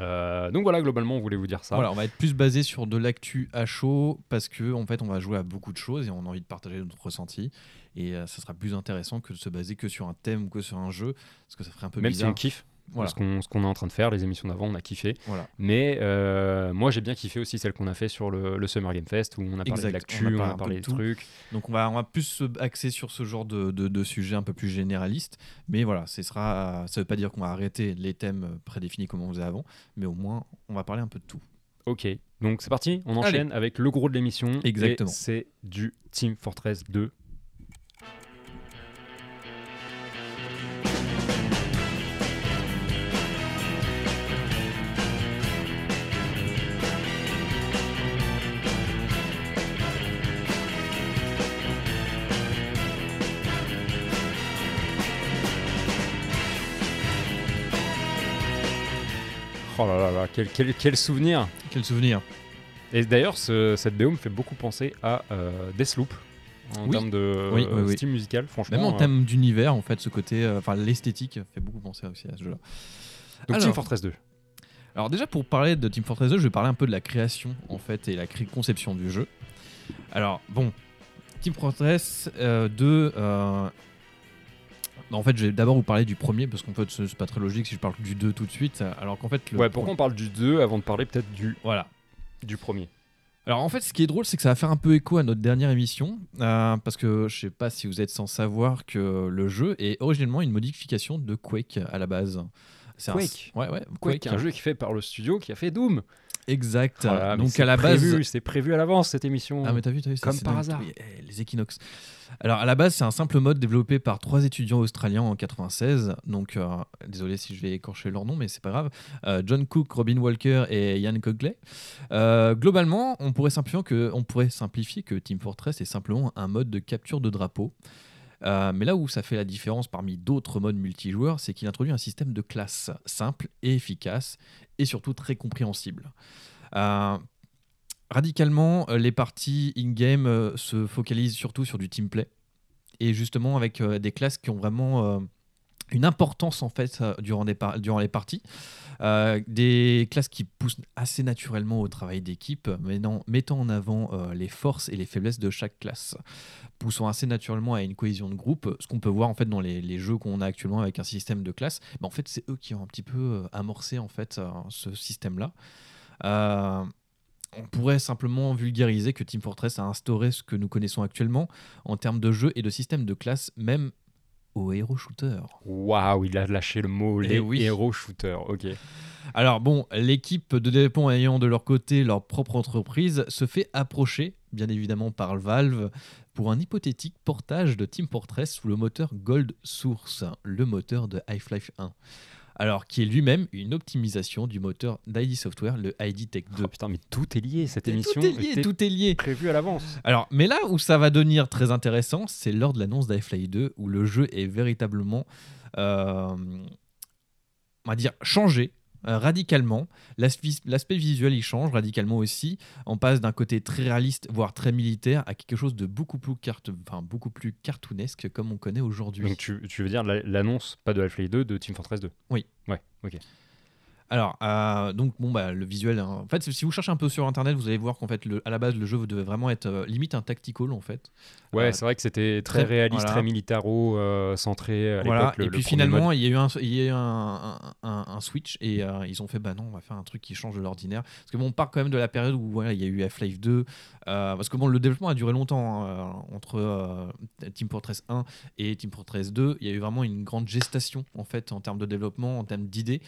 Speaker 1: Euh, donc voilà, globalement, on voulait vous dire ça.
Speaker 2: Voilà, on va être plus basé sur de l'actu à chaud parce que en fait, on va jouer à beaucoup de choses et on a envie de partager notre ressenti. Et euh, ça sera plus intéressant que de se baser que sur un thème ou que sur un jeu parce que ça ferait un peu
Speaker 1: Même si
Speaker 2: bizarre.
Speaker 1: on kiffe
Speaker 2: Voilà.
Speaker 1: ce qu'on est en train de faire, les émissions d'avant, on a kiffé.
Speaker 2: Voilà.
Speaker 1: Mais euh, moi, j'ai bien kiffé aussi celle qu'on a fait sur le, le Summer Game Fest où on a parlé
Speaker 2: Exact,
Speaker 1: de l'actu,
Speaker 2: on a
Speaker 1: on a parlé
Speaker 2: de
Speaker 1: des
Speaker 2: tout.
Speaker 1: trucs.
Speaker 2: Donc on va, on va plus se axer sur ce genre de, de, de sujet un peu plus généraliste. Mais voilà, ce sera, ça veut pas dire qu'on va arrêter les thèmes prédéfinis comme on faisait avant, mais au moins on va parler un peu de tout.
Speaker 1: Ok, donc c'est parti, on enchaîne avec le gros de l'émission.
Speaker 2: Exactement.
Speaker 1: C'est du Team Fortress 2. Oh là là là, quel, quel, quel souvenir
Speaker 2: Quel souvenir
Speaker 1: Et d'ailleurs, ce- cette BO me fait beaucoup penser à euh, Deathloop en
Speaker 2: Oui.
Speaker 1: termes de
Speaker 2: Oui,
Speaker 1: euh,
Speaker 2: oui,
Speaker 1: style musical. Franchement,
Speaker 2: Même en
Speaker 1: euh,
Speaker 2: termes d'univers, en fait, ce côté, enfin l'esthétique fait beaucoup penser aussi à ce jeu-là.
Speaker 1: donc
Speaker 2: Alors-
Speaker 1: Team Fortress 2.
Speaker 2: Alors déjà pour parler de Team Fortress 2, je vais parler un peu de la création en fait et la conception du jeu. Alors bon, Team Fortress euh, 2, euh, en fait je vais d'abord vous parler du premier parce qu'en fait c'est pas très logique si je parle du 2 tout de suite. Alors qu'en fait le
Speaker 1: Ouais, pourquoi on parle du 2 avant de parler peut-être du,
Speaker 2: voilà.
Speaker 1: du premier?
Speaker 2: Alors en fait, ce qui est drôle, c'est que ça va faire un peu écho à notre dernière émission, euh, parce que je sais pas si vous êtes sans savoir que le jeu est originellement une modification de Quake à la base. C'est un-
Speaker 1: Quake
Speaker 2: Ouais, ouais.
Speaker 1: Quake, un jeu qui est fait par le studio qui a fait Doom.
Speaker 2: Exact.
Speaker 1: Voilà, mais
Speaker 2: Donc
Speaker 1: c'est
Speaker 2: à la
Speaker 1: prévu,
Speaker 2: base.
Speaker 1: C'est prévu à l'avance cette émission.
Speaker 2: Ah mais t'as vu, t'as vu,
Speaker 1: Comme par hasard.
Speaker 2: Eh, les équinoxes. Alors à la base, c'est un simple mode développé par trois étudiants australiens en 96. Donc euh, désolé si je vais écorcher leur nom, mais c'est pas grave. Euh, John Cook, Robin Walker et Ian Cogley. Euh, globalement, on pourrait simplifier que, on pourrait simplifier que Team Fortress est simplement un mode de capture de drapeau. Euh, mais là où ça fait la différence parmi d'autres modes multijoueurs, c'est qu'il introduit un système de classe simple et efficace, et surtout très compréhensible. Euh, radicalement, euh, les parties in-game se focalisent surtout sur du teamplay, et justement avec des classes qui ont vraiment une importance en fait euh, durant, des par- durant les parties. Euh, des classes qui poussent assez naturellement au travail d'équipe, mettant en avant euh, les forces et les faiblesses de chaque classe, poussant assez naturellement à une cohésion de groupe, ce qu'on peut voir en fait dans les, jeux qu'on a actuellement avec un système de classe. En fait, c'est eux qui ont un petit peu amorcé en fait ce système-là. On pourrait simplement vulgariser que Team Fortress a instauré ce que nous connaissons actuellement en termes de jeu et de système de classe, même au shooter.
Speaker 1: Waouh, il a lâché le mot
Speaker 2: Eh
Speaker 1: les
Speaker 2: oui.
Speaker 1: héros shooters. Ok.
Speaker 2: Alors bon, l'équipe de développement ayant de leur côté leur propre entreprise se fait approcher, bien évidemment par Valve, pour un hypothétique portage de Team Fortress sous le moteur Gold Source, le moteur de Half-Life 1. Alors, qui est lui-même une optimisation du moteur d'ID Software, le ID Tech 2.
Speaker 1: Oh, putain, mais tout est lié. Cette
Speaker 2: tout
Speaker 1: émission
Speaker 2: est lié, tout est lié.
Speaker 1: prévue à l'avance.
Speaker 2: Alors, mais là où ça va devenir très intéressant, c'est lors de l'annonce d'Half-Life 2, où le jeu est véritablement, euh, on va dire, changé euh, radicalement. L'aspect visuel, il change radicalement aussi. On passe d'un côté très réaliste, voire très militaire, à quelque chose de beaucoup plus, carte, enfin, beaucoup plus cartoonesque, comme on connaît aujourd'hui.
Speaker 1: Donc tu, tu veux dire la- l'annonce, pas de Half-Life 2, de Team Fortress 2
Speaker 2: Oui.
Speaker 1: Ouais, ok.
Speaker 2: Alors, euh, donc, bon, bah, le visuel. hein. En fait, si vous cherchez un peu sur internet, vous allez voir qu'en fait, le, à la base, le jeu devait vraiment être euh, limite un tactical, en fait.
Speaker 1: Ouais,
Speaker 2: Euh,
Speaker 1: c'est vrai que c'était très,
Speaker 2: très-
Speaker 1: réaliste,
Speaker 2: voilà.
Speaker 1: très militaro-centré à
Speaker 2: Voilà,
Speaker 1: l'époque. le-
Speaker 2: et puis finalement, il y a eu un, il y a eu un, un- switch et ils ont fait bah non, on va faire un truc qui change de l'ordinaire. Parce que bon, on part quand même de la période où voilà, il y a eu Half-Life 2. euh, parce que bon, le développement a duré longtemps hein, entre Team Fortress 1 et Team Fortress 2. Il y a eu vraiment une grande gestation en fait en termes de développement, en termes d'idées.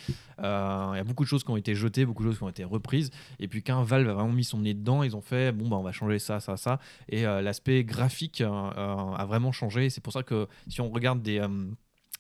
Speaker 2: Euh, il y a beaucoup de choses qui ont été jetées, beaucoup de choses qui ont été reprises. Et puis quand Valve a vraiment mis son nez dedans, ils ont fait bon bah on va changer ça, ça, ça. Et l'aspect graphique a vraiment changé. C'est pour ça que si on regarde des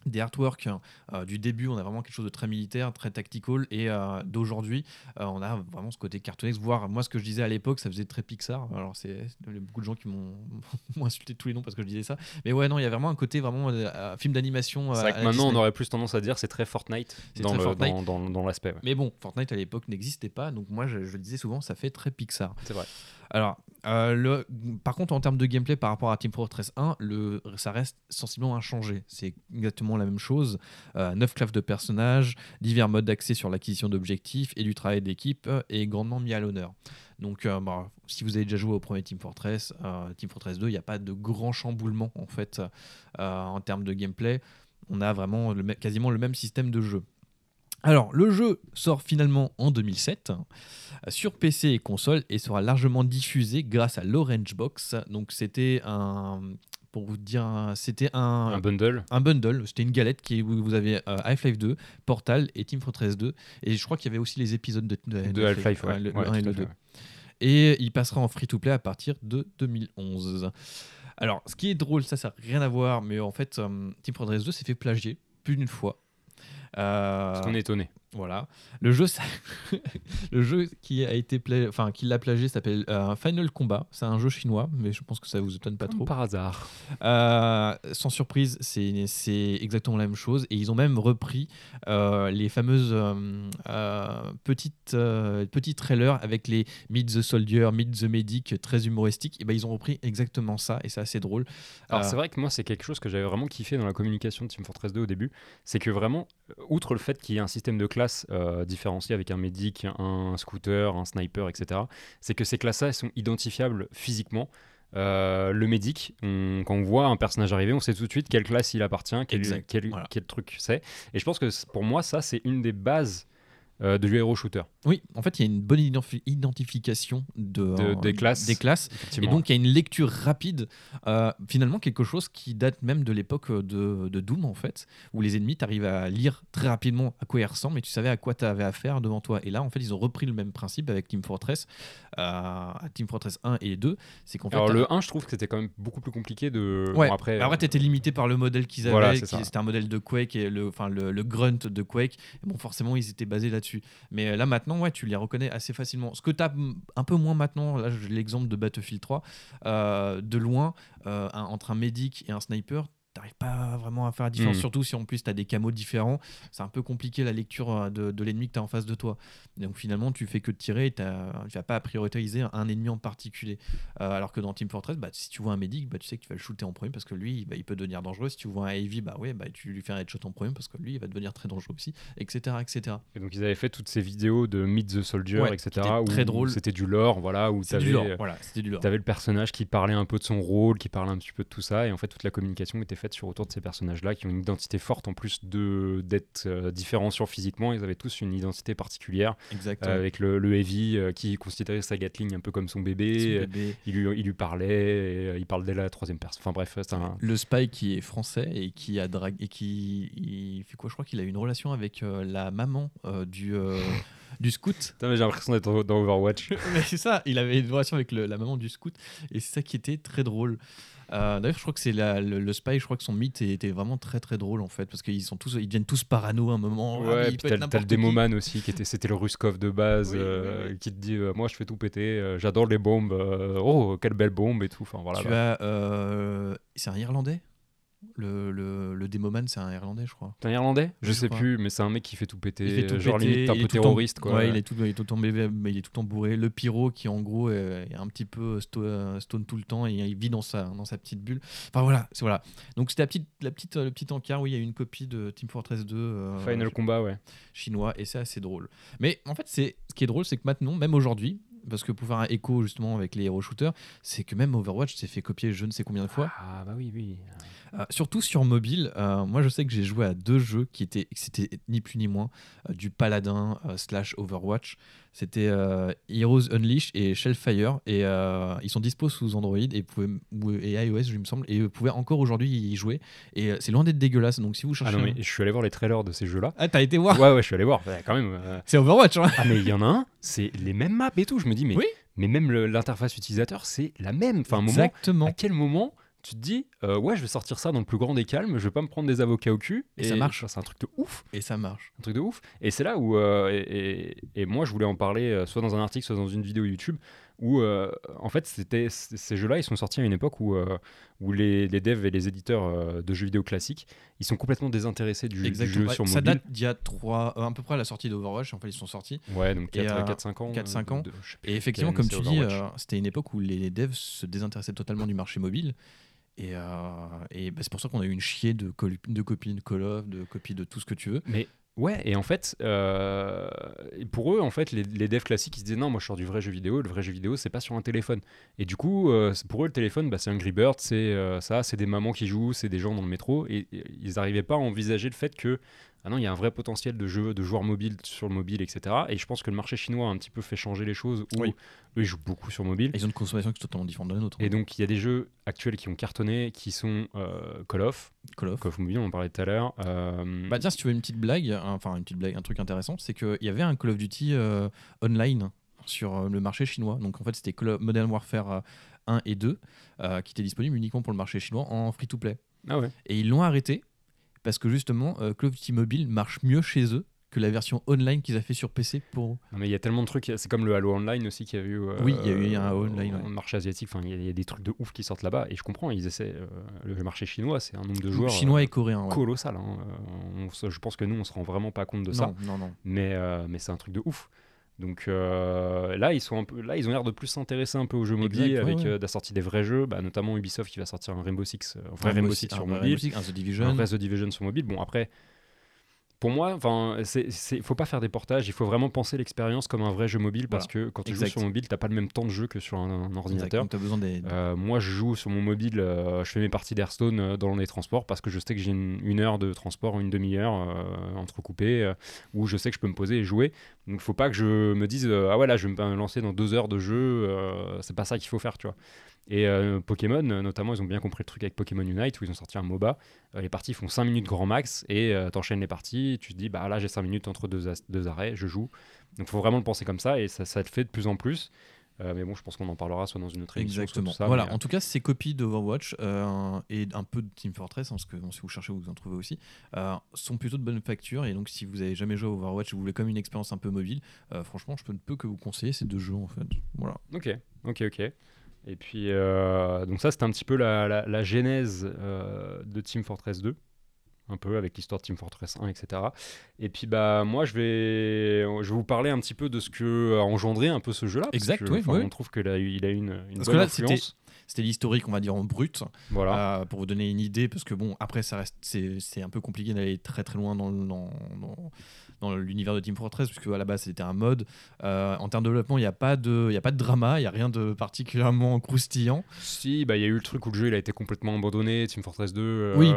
Speaker 2: des artworks euh, du début, on a vraiment quelque chose de très militaire, très tactical, et euh, d'aujourd'hui, euh, on a vraiment ce côté cartoonesque. Voire, moi, ce que je disais à l'époque, ça faisait très Pixar. Alors, c'est beaucoup de gens qui m'ont insulté tous les noms parce que je disais ça. Mais ouais, non, il y a vraiment un côté vraiment film d'animation.
Speaker 1: C'est vrai que maintenant, on aurait plus tendance à dire c'est très Fortnite dans, dans, l'aspect.
Speaker 2: Mais bon, Fortnite à l'époque n'existait pas, donc moi, je, je disais souvent, ça fait très Pixar.
Speaker 1: C'est vrai.
Speaker 2: Alors, le, par contre, en termes de gameplay par rapport à Team Fortress 1, le, ça reste sensiblement inchangé. C'est exactement la même chose. Euh, 9 classes de personnages, divers modes d'accès sur l'acquisition d'objectifs et du travail d'équipe euh, est grandement mis à l'honneur. Donc, euh, bah, si vous avez déjà joué au premier Team Fortress, Team Fortress 2, il n'y a pas de grand chamboulement en fait en termes de gameplay. On a vraiment quasiment le même système de jeu. Alors, le jeu sort finalement en 2007 sur PC et console et sera largement diffusé grâce à l'Orange Box. Donc, c'était un. Pour vous dire, c'était un,
Speaker 1: un bundle.
Speaker 2: Un bundle, c'était une galette qui où vous avez euh, Half-Life 2, Portal et Team Fortress 2. Et je crois qu'il y avait aussi les épisodes de,
Speaker 1: de, Half-Life,
Speaker 2: le, 1 et le 2. Et il passera en free-to-play à partir de 2011. Alors, ce qui est drôle, ça, ça n'a rien à voir, mais en fait, euh, Team Fortress 2 s'est fait plagier plus d'une fois.
Speaker 1: Euh, Parce qu'on est étonné.
Speaker 2: Voilà. Le jeu, le jeu qui a été enfin qui l'a plagié s'appelle euh, Final Combat. C'est un jeu chinois, mais je pense que ça vous étonne pas trop.
Speaker 1: Par hasard.
Speaker 2: Euh, sans surprise, c'est c'est exactement la même chose. Et ils ont même repris euh, les fameuses petites petits trailers avec les Meet the Soldier, Meet the Medic, très humoristiques. Et ben ils ont repris exactement ça, et c'est assez drôle.
Speaker 1: Alors c'est vrai que moi c'est quelque chose que j'avais vraiment kiffé dans la communication de Team Fortress 2 au début, c'est que vraiment, outre le fait qu'il y ait un système de classe classes euh, différenciées avec un médic, un scooter, un sniper, etc., c'est que ces classes-là sont identifiables physiquement. Euh, le médic, quand on voit un personnage arriver, on sait tout de suite quelle classe il appartient, quel, quel, quel truc c'est. Et je pense que pour moi, ça, c'est une des bases euh, de héros shooter.
Speaker 2: Oui, en fait, il y a une bonne identification de,
Speaker 1: des classes.
Speaker 2: Des classes. Et donc, il y a une lecture rapide. Euh, finalement, quelque chose qui date même de l'époque de, de, Doom, en fait, où les ennemis, tu arrives à lire très rapidement à quoi ils ressemblent et tu savais à quoi tu avais affaire devant toi. Et là, en fait, ils ont repris le même principe avec Team Fortress, euh, Team Fortress 1 et 2.
Speaker 1: C'est qu'en fait, Alors, le 1, je trouve que c'était quand même beaucoup plus compliqué de.
Speaker 2: Ouais. après, après tu étais limité par le modèle qu'ils avaient. c'était un modèle de Quake et le, enfin, le, le grunt de Quake. Et bon, forcément, ils étaient basés là-dessus. Mais euh, là maintenant, ouais, tu les reconnais assez facilement. Ce que tu as un peu moins maintenant, là j'ai l'exemple de Battlefield 3, euh, de loin, euh, entre un médic et un sniper, t'arrives pas vraiment à faire la différence, hmm. surtout si en plus tu as des camos différents. C'est un peu compliqué la lecture euh, de, de l'ennemi que tu as en face de toi. Donc finalement, tu fais que de tirer et tu vas pas prioriser un ennemi en particulier. Euh, alors que dans Team Fortress, bah, si tu vois un médic, bah, tu sais que tu vas le shooter en premier parce que lui, bah, il peut devenir dangereux. Si tu vois un heavy, bah, ouais, bah, tu lui fais un headshot en premier parce que lui, il va devenir très dangereux aussi, etc. etc.
Speaker 1: Et donc ils avaient fait toutes ces vidéos de Meet the Soldier, etc.
Speaker 2: très drôle.
Speaker 1: C'était du lore, voilà, où tu avais,
Speaker 2: voilà,
Speaker 1: avais le personnage qui parlait un peu de son rôle, qui parlait un petit peu de tout ça. Et en fait, toute la communication était faite sur autour de ces personnages là qui ont une identité forte en plus de d'être euh, différents sur physiquement. Ils avaient tous une identité particulière.
Speaker 2: Exactement.
Speaker 1: avec le, le Heavy euh, qui considérait sa Gatling un peu comme son bébé. Il, lui, il lui parlait, il parle dès la troisième personne. Enfin bref, c'est un...
Speaker 2: Le spy qui est français et qui a dragué et qui il fait quoi? Je crois qu'il a une relation avec euh, la maman du du scout.
Speaker 1: j'ai l'impression d'être dans Overwatch.
Speaker 2: Mais c'est ça, il avait une relation avec la maman du scout et c'est ça qui était très drôle. Euh, d'ailleurs, je crois que c'est le, spy. Je crois que son mythe était vraiment très très drôle en fait, parce qu'ils sont tous, ils deviennent tous parano à un moment.
Speaker 1: Ouais, ah, puis t'as le Demoman aussi, qui était, c'était le Ruskov de base, euh, qui te dit, euh, moi je fais tout péter, j'adore les bombes. oh, quelle belle bombe et tout. Enfin voilà.
Speaker 2: Tu
Speaker 1: bah.
Speaker 2: as, c'est un Irlandais? Le, le, le Demoman, c'est un Irlandais, je crois.
Speaker 1: C'est un Irlandais? Je, sais plus, mais c'est un mec qui fait tout péter. Il fait tout genre limite un peu terroriste, quoi.
Speaker 2: Ouais, il est tout, il est tout le temps bébé, mais il est tout le temps bourré. Le pyro, qui en gros est, un petit peu euh, stone tout le temps et il vit dans sa, dans sa petite bulle. Enfin voilà, c'est voilà. Donc c'était la petite, la petite, le petit encart où il y a une copie de Team Fortress 2. Euh,
Speaker 1: Final Combat, ouais.
Speaker 2: Chinois, et c'est assez drôle. Mais en fait, c'est ce qui est drôle, c'est que maintenant, même aujourd'hui, parce que pour faire un écho justement avec les héros shooters, c'est que même Overwatch s'est fait copier je ne sais combien de fois.
Speaker 1: Ah bah oui, oui.
Speaker 2: Euh, surtout sur mobile, euh, moi je sais que j'ai joué à deux jeux qui étaient, c'était ni plus ni moins euh, du Paladin slash Overwatch. C'était euh, Heroes Unleashed et Shellfire. Et euh, ils sont dispo sous Android et, pouvez, et iOS, je me semble. Et vous pouvez encore aujourd'hui y jouer. Et euh, c'est loin d'être dégueulasse. Donc si vous
Speaker 1: Ah
Speaker 2: cherchez.
Speaker 1: non,
Speaker 2: un-
Speaker 1: mais je suis allé voir les trailers de ces jeux-là.
Speaker 2: Ah, t'as été voir
Speaker 1: Ouais, ouais, je suis allé voir. Quand même. euh,
Speaker 2: C'est Overwatch, hein
Speaker 1: Ah, mais il y en a un, c'est les mêmes maps et tout. Je me dis, mais,
Speaker 2: Oui.
Speaker 1: mais même l'interface utilisateur, c'est la même. Enfin, un moment,
Speaker 2: Exactement.
Speaker 1: à quel moment tu te dis, euh, ouais, je vais sortir ça dans le plus grand des calmes, je vais pas me prendre des avocats au cul.
Speaker 2: Et ça marche.
Speaker 1: C'est un truc de ouf.
Speaker 2: Et ça marche.
Speaker 1: Un truc de ouf. Et c'est là où. euh, et, et- et moi, je voulais en parler euh, soit dans un article, soit dans une vidéo YouTube, où euh, en fait, c'était ces jeux-là, ils sont sortis à une époque où, où les, les devs et les éditeurs de jeux vidéo classiques, ils sont complètement désintéressés du, jeu sur
Speaker 2: ça
Speaker 1: mobile.
Speaker 2: date d'il y a trois, euh, à peu près à la sortie d'Overwatch. En fait, ils sont sortis.
Speaker 1: Ouais, donc
Speaker 2: Et,
Speaker 1: 4,
Speaker 2: euh,
Speaker 1: 4-5 ans.
Speaker 2: 4-5
Speaker 1: euh,
Speaker 2: ans.
Speaker 1: de-
Speaker 2: Et effectivement, comme tu dis, c'était une époque où les devs se désintéressaient totalement du marché mobile. Et, euh, et bah, c'est pour ça qu'on a eu une chier de, de copies de Call of, de copies de tout ce que tu veux.
Speaker 1: Mais ouais, et en fait, euh, pour eux, en fait, les, les devs classiques, ils se disaient non, moi je sors du vrai jeu vidéo, le vrai jeu vidéo, c'est pas sur un téléphone. Et du coup, euh, pour eux, le téléphone, bah, c'est Angry Bird, c'est ça, c'est des mamans qui jouent, c'est des gens dans le métro, et, et ils n'arrivaient pas à envisager le fait que ah non, il y a un vrai potentiel de jeu, de joueurs mobiles sur le mobile, etc. Et je pense que le marché chinois a un petit peu fait changer les choses, où
Speaker 2: Oui.
Speaker 1: eux, ils jouent beaucoup sur mobile.
Speaker 2: Et ils ont une consommation qui est totalement différente de la nôtre. hein.
Speaker 1: Et donc, il y a des jeux actuels qui ont cartonné, qui sont euh, Call of,
Speaker 2: Call of.
Speaker 1: Call of Mobile, on en parlait tout à l'heure. euh,
Speaker 2: Bah tiens, si tu veux une petite blague, enfin une petite blague, un truc intéressant, c'est qu'il y avait un Call of Duty euh, online sur le marché chinois. Donc en fait, c'était Modern Warfare euh, 1 et 2 euh, qui étaient disponibles uniquement pour le marché chinois en free-to-play.
Speaker 1: Ah ouais.
Speaker 2: Et ils l'ont arrêté parce que justement, euh, Call of Duty Mobile marche mieux chez eux que la version online qu'ils a fait sur PC pour.
Speaker 1: Non, mais il y a tellement de trucs. C'est comme le Halo Online aussi qui a eu. euh,
Speaker 2: Oui, il y a eu un Halo Online, ouais.
Speaker 1: marché asiatique, enfin, il y, a- y des trucs de ouf qui sortent là-bas. Et je comprends, ils essaient. euh, le marché chinois, c'est un nombre de joueurs
Speaker 2: Chinois
Speaker 1: euh,
Speaker 2: et coréens. ouais.
Speaker 1: colossal. hein. Euh, on je pense que nous, on se rend vraiment pas compte de ça.
Speaker 2: Non, non, non.
Speaker 1: Mais, euh, mais c'est un truc de ouf. Donc euh, là, ils sont un peu, là, ils ont l'air de plus s'intéresser un peu aux jeux mobiles avec
Speaker 2: ouais.
Speaker 1: euh, la sortie des vrais jeux, bah, notamment Ubisoft qui va sortir un Rainbow Six, euh, un vrai Rainbow Six
Speaker 2: un
Speaker 1: sur
Speaker 2: vrai
Speaker 1: mobile.
Speaker 2: Rainbow Six, un The
Speaker 1: Un
Speaker 2: Division.
Speaker 1: vrai The Division sur mobile. Bon, après, pour moi, enfin, c'est, faut pas faire des portages. Il faut vraiment penser l'expérience comme un vrai jeu mobile parce que quand tu
Speaker 2: Exact.
Speaker 1: joues sur mobile, t'as pas le même temps de jeu que sur un, un ordinateur.
Speaker 2: Tu as besoin des.
Speaker 1: Euh, moi, je joue sur mon mobile, euh, je fais mes parties d'Airstone euh, dans les transports parce que je sais que j'ai une, une heure de transport, une demi-heure euh, entrecoupée où je sais que je peux me poser et jouer. Donc, faut pas que je me dise ah ouais là, je vais me lancer dans deux heures de jeu. c'est pas ça qu'il faut faire, tu vois. Et euh, Pokémon, euh, notamment, ils ont bien compris le truc avec Pokémon Unite où ils ont sorti un MOBA. Euh, les parties font 5 minutes grand max et euh, t'enchaînes les parties. Tu te dis bah là j'ai 5 minutes entre deux, arrêts, je joue. Donc, faut vraiment le penser comme ça et ça, ça le fait de plus en plus. Euh, mais bon, je pense qu'on en parlera soit dans une autre émission. soit
Speaker 2: Exactement.
Speaker 1: tout ça,
Speaker 2: voilà,
Speaker 1: mais, euh,
Speaker 2: en tout cas, ces copies d'Overwatch euh, et un peu de Team Fortress, hein, parce que bon, si vous cherchez, vous en trouvez aussi, sont plutôt de bonne facture. Et donc, si vous avez jamais joué à Overwatch et vous voulez comme une expérience un peu mobile, franchement, je peux, ne peux que vous conseiller ces deux jeux en fait. Voilà.
Speaker 1: Ok, ok, ok. Et puis, euh, donc ça, c'était un petit peu la, la- la genèse euh, de Team Fortress 2, un peu avec l'histoire de Team Fortress 1, etc. Et puis, bah, moi, je vais, je vais vous parler un petit peu de ce que a engendré un peu ce jeu-là. parce
Speaker 2: Exact,
Speaker 1: que,
Speaker 2: oui, oui.
Speaker 1: On trouve qu'il a, eu- il a une, une
Speaker 2: Parce
Speaker 1: bonne
Speaker 2: que là,
Speaker 1: influence.
Speaker 2: C'était l'historique, on va dire en brut,
Speaker 1: Voilà.
Speaker 2: euh, pour vous donner une idée, parce que bon, après, ça reste, c'est, un peu compliqué d'aller très très loin dans, dans, dans, dans l'univers de Team Fortress, puisque à la base c'était un mode. Euh, en termes de développement, il n'y a pas de, y a pas de drama, il y a rien de particulièrement croustillant.
Speaker 1: Si, bah, il y a eu le truc où le jeu il a été complètement abandonné, Team Fortress 2, euh,
Speaker 2: Oui.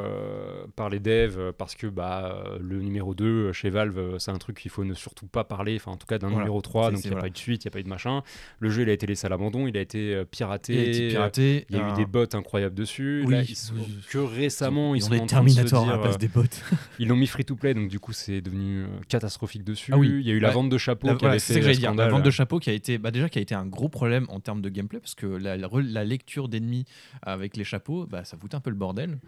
Speaker 1: par les devs, parce que bah, le numéro 2 euh, chez Valve, c'est un truc qu'il faut ne surtout pas parler, enfin en tout cas d'un
Speaker 2: Voilà.
Speaker 1: numéro 3,
Speaker 2: C'est-
Speaker 1: donc il n'y a
Speaker 2: voilà.
Speaker 1: pas eu de suite, il n'y a pas eu de machin. Le jeu il a été laissé à l'abandon, il a été piraté.
Speaker 2: Il a été
Speaker 1: euh, Il y a eu
Speaker 2: euh,
Speaker 1: des bots incroyables dessus.
Speaker 2: oui,
Speaker 1: Là, ils sont-
Speaker 2: oui.
Speaker 1: que récemment, ils,
Speaker 2: ils
Speaker 1: sont
Speaker 2: ont des
Speaker 1: en train de se
Speaker 2: Terminator à
Speaker 1: dire,
Speaker 2: la place
Speaker 1: euh,
Speaker 2: des bots.
Speaker 1: ils l'ont mis free to play, donc du coup c'est devenu euh, catastrophique dessus.
Speaker 2: Ah oui.
Speaker 1: Il y a eu la vente de chapeaux
Speaker 2: La-
Speaker 1: qui
Speaker 2: voilà,
Speaker 1: avait fait
Speaker 2: que dire. La vente de chapeau qui a été, bah déjà qui a été un gros problème en termes de gameplay parce que la, la re- la lecture d'ennemis avec les chapeaux, bah, ça foutait un peu le bordel.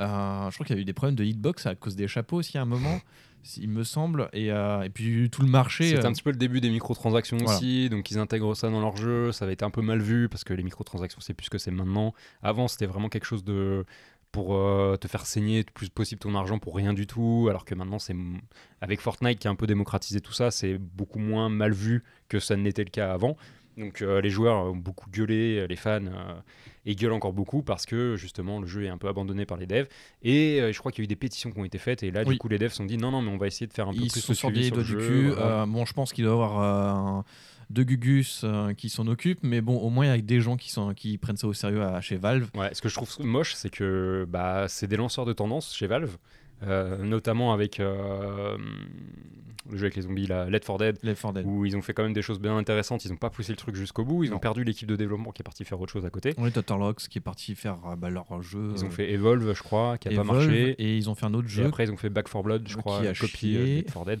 Speaker 2: Euh, je crois qu'il y a eu des problèmes de hitbox à cause des chapeaux aussi à un moment, il me semble, et, euh, et puis tout le marché.
Speaker 1: C'était
Speaker 2: euh,
Speaker 1: un petit peu le début des microtransactions
Speaker 2: Voilà.
Speaker 1: aussi, donc ils intègrent ça dans leur jeu. Ça avait été un peu mal vu parce que les microtransactions, c'est plus ce que c'est maintenant. Avant, c'était vraiment quelque chose de pour euh, te faire saigner le plus possible ton argent pour rien du tout, alors que maintenant, c'est avec Fortnite qui a un peu démocratisé tout ça, c'est beaucoup moins mal vu que ça n'était le cas avant. Donc euh, les joueurs ont beaucoup gueulé, les fans, euh, et gueulent encore beaucoup parce que justement le jeu est un peu abandonné par les devs. Et euh, je crois qu'il y a eu des pétitions qui ont été faites, et là
Speaker 2: Oui.
Speaker 1: du coup les devs se sont dit non, non, mais on va essayer de faire un peu
Speaker 2: ils
Speaker 1: plus
Speaker 2: se sont les
Speaker 1: sur le jeu,
Speaker 2: cul.
Speaker 1: voilà.
Speaker 2: Euh, bon, je pense qu'il doit y avoir euh, deux Gugus euh, qui s'en occupent, mais bon, au moins il y a des gens qui, sont, qui prennent ça au sérieux à- chez Valve.
Speaker 1: Ouais, ce que je trouve moche, c'est que bah, c'est des lanceurs de tendance chez Valve. Euh, notamment avec euh, le jeu avec les zombies, la Let for Dead,
Speaker 2: Left 4 Dead.
Speaker 1: où ils ont fait quand même des choses bien intéressantes. Ils n'ont pas poussé le truc jusqu'au bout. Ils ont perdu l'équipe de développement qui est partie faire autre chose à côté.
Speaker 2: On est Total Locks qui est parti faire euh, bah, leur jeu.
Speaker 1: Ils ont fait Evolve, je crois, qui a pas
Speaker 2: Evolve,
Speaker 1: marché.
Speaker 2: Et ils ont fait un autre
Speaker 1: Et
Speaker 2: jeu.
Speaker 1: après, ils ont fait Back 4 Blood, je
Speaker 2: Qui
Speaker 1: crois,
Speaker 2: a chié.
Speaker 1: euh, de Left 4 Dead.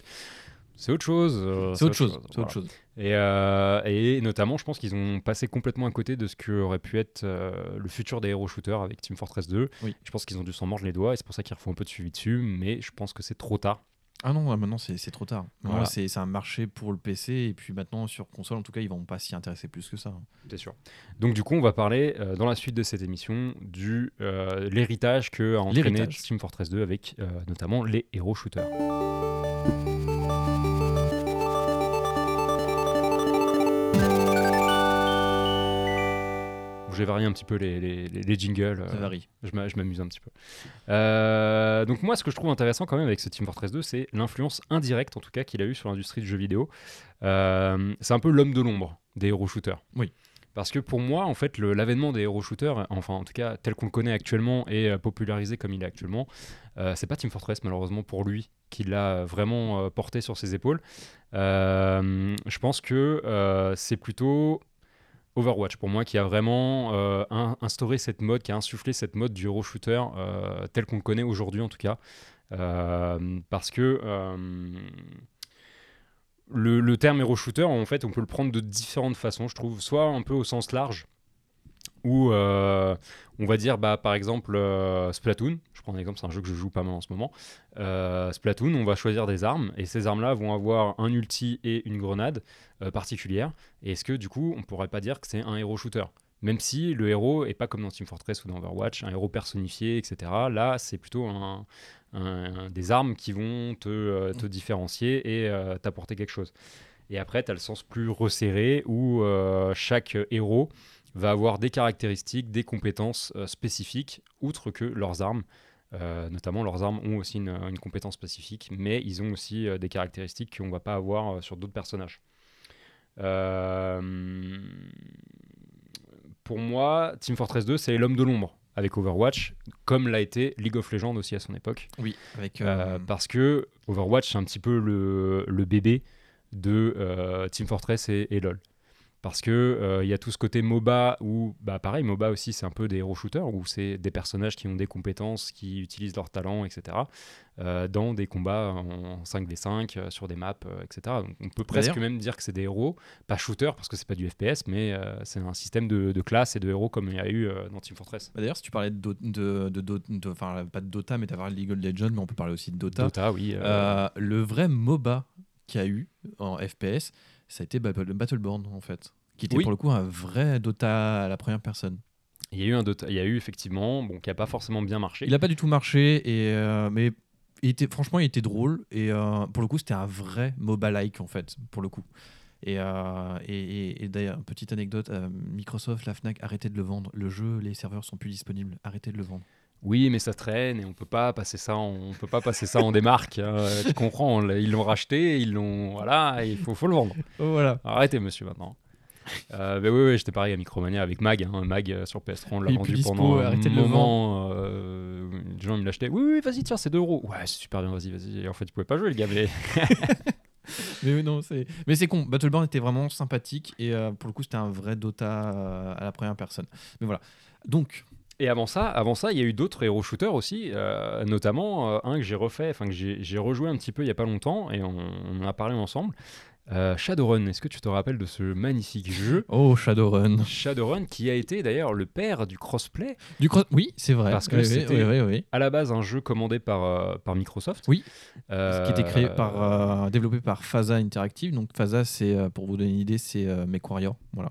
Speaker 1: C'est autre chose. euh,
Speaker 2: C'est autre chose.
Speaker 1: Voilà.
Speaker 2: autre chose.
Speaker 1: Et, euh, et notamment, je pense qu'ils ont passé complètement à côté de ce que aurait pu être euh, le futur des hero shooters avec Team Fortress 2.
Speaker 2: Oui.
Speaker 1: Je pense qu'ils ont dû s'en mordre les doigts et c'est pour ça qu'ils refont un peu de suivi dessus, mais je pense que c'est trop tard.
Speaker 2: Ah non, ouais, maintenant c'est trop tard.
Speaker 1: Voilà.
Speaker 2: c'est un marché pour le PC et puis maintenant sur console, en tout cas, ils vont pas s'y intéresser plus que ça. hein.
Speaker 1: C'est sûr. Donc du coup, on va parler euh, dans la suite de cette émission du euh, l'héritage que a entraîné. Team Fortress 2 avec euh, notamment les hero shooters. J'ai varié un petit peu les, les- les- les jingles.
Speaker 2: Ça
Speaker 1: euh,
Speaker 2: varie.
Speaker 1: je m'a- je m'amuse un petit peu. Euh, donc moi, ce que je trouve intéressant quand même avec ce Team Fortress 2, c'est l'influence indirecte, en tout cas, qu'il a eu sur l'industrie du jeu vidéo. Euh, c'est un peu l'homme de l'ombre des hero shooters.
Speaker 2: Oui.
Speaker 1: Parce que pour moi, en fait, l'avènement des hero shooters, enfin en tout cas tel qu'on le connaît actuellement et euh, popularisé comme il est actuellement, euh, c'est pas Team Fortress malheureusement pour lui qui l'a vraiment euh, porté sur ses épaules. Je pense que c'est plutôt Overwatch pour moi qui a vraiment euh, in- instauré cette mode, qui a insufflé cette mode du hero shooter euh, tel qu'on le connaît aujourd'hui en tout cas. Euh, parce que le, le terme hero shooter, en fait, on peut le prendre de différentes façons, je trouve. Soit un peu au sens large, où euh, on va dire, bah, par exemple, euh, Splatoon. Je prends un exemple, c'est un jeu que je joue pas mal en ce moment. Euh, Splatoon, on va choisir des armes, et ces armes-là vont avoir un ulti et une grenade particulière. Et est-ce que, du coup, on pourrait pas dire que c'est un hero shooter? Même si le héros est pas comme dans Team Fortress ou dans Overwatch, un héros personnifié, etc. Là, c'est plutôt des armes qui vont te, te différencier et t'apporter quelque chose. Et après, tu as le sens plus resserré où chaque héros va avoir des caractéristiques, des compétences euh, spécifiques, outre que leurs armes. Euh, notamment, leurs armes ont aussi une, une compétence spécifique, mais ils ont aussi euh, des caractéristiques qu'on va pas avoir sur d'autres personnages. Pour moi, Team Fortress 2, c'est l'homme de l'ombre avec Overwatch, comme l'a été League of Legends aussi à son époque.
Speaker 2: Oui, avec.
Speaker 1: Euh,
Speaker 2: euh,
Speaker 1: parce que Overwatch, c'est un petit peu le, le bébé de euh, Team Fortress et, et LoL. Parce que euh, il y a tout ce côté MOBA où, bah pareil, MOBA aussi, c'est un peu des hero shooters où c'est des personnages qui ont des compétences, qui utilisent leurs talents, etc. euh, dans des combats en 5v5 euh, sur des maps, euh, etc. Donc on peut presque même dire que c'est des héros, pas shooters parce que c'est pas du FPS, mais euh, c'est un système de, de classe et de héros comme il y a eu euh, dans Team Fortress.
Speaker 2: bah, D'ailleurs, si tu parlais de, Do- de, de, Do- de- enfin pas de Dota, mais de League of Legends, mais on peut parler aussi de Dota.
Speaker 1: Dota, oui. euh,
Speaker 2: Euh, le vrai MOBA qu'il y a eu en FPS, ça a été Battle- Battleborn en fait, qui était
Speaker 1: Oui.
Speaker 2: pour le coup un vrai Dota à la première personne.
Speaker 1: Il y a eu un Dota, il y a eu effectivement, bon, qui a pas forcément bien marché.
Speaker 2: Il n'a pas du tout marché, et, euh, mais il était, franchement, il était drôle. Et euh, pour le coup, c'était un vrai MOBA-like, en fait, pour le coup. Et, euh, et, d'ailleurs, petite anecdote Microsoft, la Fnac, arrêtez de le vendre. Le jeu, les serveurs sont plus disponibles. Arrêtez de le vendre.
Speaker 1: Oui, mais ça traîne et on peut pas passer ça, en, on peut pas passer ça en démarque. hein, tu comprends Ils l'ont racheté, ils l'ont, voilà, il faut, faut le vendre.
Speaker 2: voilà.
Speaker 1: Arrêtez, monsieur, maintenant. Euh, bah oui, oui, j'étais pareil à Micromania avec Mag. hein, Mag euh, sur PS3, on l'a vendu
Speaker 2: dispo,
Speaker 1: pendant un
Speaker 2: arrêtez de le
Speaker 1: moment. euh, les gens me l'achetaient. Oui, oui, vas-y, tiens, c'est 2 euros. Ouais, c'est super bien, vas-y, vas-y. Et en fait, tu pouvais pas jouer, le gars. Mais...
Speaker 2: Mais non, c'est. Mais c'est con. Battleborn était vraiment sympathique et euh, pour le coup, c'était un vrai Dota euh, à la première personne. Mais voilà. Donc,
Speaker 1: Et avant ça, avant ça, il y a eu d'autres hero shooters aussi, euh, notamment euh, un que j'ai refait, enfin que j'ai rejoué un petit peu il y a pas longtemps et on, on en a parlé ensemble. Euh, Shadowrun, est-ce que tu te rappelles de ce magnifique jeu?
Speaker 2: Oh Shadowrun.
Speaker 1: Shadowrun qui a été d'ailleurs le père du crossplay,
Speaker 2: Du cross- Oui, c'est vrai.
Speaker 1: Parce que
Speaker 2: Oui,
Speaker 1: c'était-
Speaker 2: oui, oui, oui.
Speaker 1: à la base un jeu commandé par, par Microsoft.
Speaker 2: Oui. Qui était créé par, développé par Faza Interactive. Donc Faza, c'est pour vous donner une idée, c'est MechWarrior. Voilà.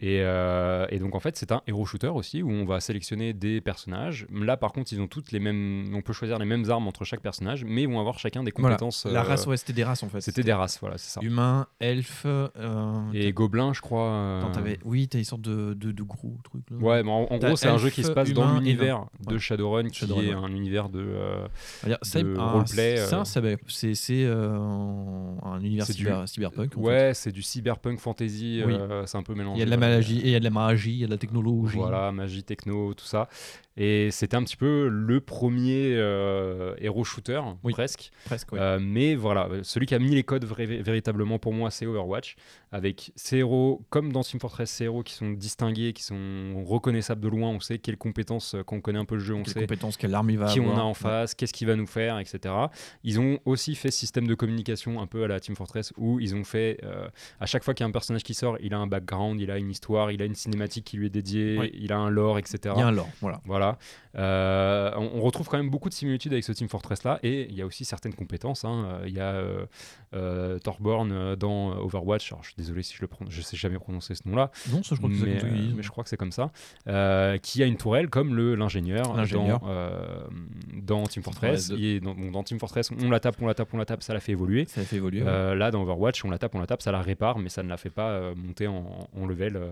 Speaker 1: Et, euh, et donc en fait c'est un hero shooter aussi où on va sélectionner des personnages. Là par contre ils ont toutes les mêmes, on peut choisir les mêmes armes entre chaque personnage, mais ils vont avoir chacun des
Speaker 2: Voilà.
Speaker 1: compétences.
Speaker 2: La
Speaker 1: euh,
Speaker 2: race, ouais, c'était des races en fait.
Speaker 1: C'était des races, voilà c'est ça.
Speaker 2: humains, elfes. euh,
Speaker 1: Et gobelins je crois. euh,
Speaker 2: t'avais- oui, t'as une sorte de, de, de gros truc là.
Speaker 1: Ouais, mais en, gros, c'est un jeu qui se passe dans
Speaker 2: humain
Speaker 1: l'univers de. Shadowrun, qui
Speaker 2: Shadowrun,
Speaker 1: est
Speaker 2: ouais.
Speaker 1: un univers de.
Speaker 2: c'est
Speaker 1: de
Speaker 2: un-
Speaker 1: roleplay,
Speaker 2: C'est cyber- c'est c'est, un univers
Speaker 1: C'est du-
Speaker 2: cyber- cyberpunk.
Speaker 1: Ouais, c'est du cyberpunk fantasy.
Speaker 2: Oui.
Speaker 1: c'est un peu mélangé.
Speaker 2: Il y a de la
Speaker 1: voilà.
Speaker 2: Magie, et il y a de la magie, il y a de la technologie.
Speaker 1: Voilà, magie, techno, tout ça. Et c'était un petit peu le premier euh, héros shooter,
Speaker 2: Oui.
Speaker 1: presque.
Speaker 2: Presque.
Speaker 1: Euh, mais voilà, celui qui a mis les codes véritablement pour moi, c'est Overwatch. Avec ces héros, comme dans Team Fortress, ces héros qui sont distingués, qui sont reconnaissables de loin. On sait quelles compétences, euh, quand on connaît un peu le jeu, on
Speaker 2: Quelles
Speaker 1: sait
Speaker 2: compétences, quelle arme il va
Speaker 1: qui on a en face, qu'est-ce qu'il va nous faire, etc. Ils ont aussi fait ce système de communication un peu à la Team Fortress où ils ont fait, euh, à chaque fois qu'il y a un personnage qui sort, il a un background, il a une histoire, il a une cinématique qui lui est dédiée,
Speaker 2: Oui.
Speaker 1: il a un lore, etc.
Speaker 2: Il y a un lore, voilà.
Speaker 1: Voilà. Euh, on, on retrouve quand même beaucoup de similitudes avec ce Team Fortress là, et il y a aussi certaines compétences. hein. Euh, Il y a euh, euh, Thorborn dans Overwatch. Alors, je suis désolé si je le prononce, je sais jamais prononcer ce nom-là,
Speaker 2: Non, ça, je crois que c'est
Speaker 1: mais, euh, mais je crois que c'est comme ça. Euh, qui a une tourelle comme le l'ingénieur dans, euh, dans Team
Speaker 2: Team
Speaker 1: Fortress.
Speaker 2: Fortress 2.
Speaker 1: Et dans, bon, dans Team Fortress, on la tape, on la tape, on la tape, ça la fait évoluer.
Speaker 2: Ça a fait évoluer. ouais.
Speaker 1: Là, dans Overwatch, on la tape, on la tape, ça la répare, mais ça ne la fait pas euh, monter en, en level. euh.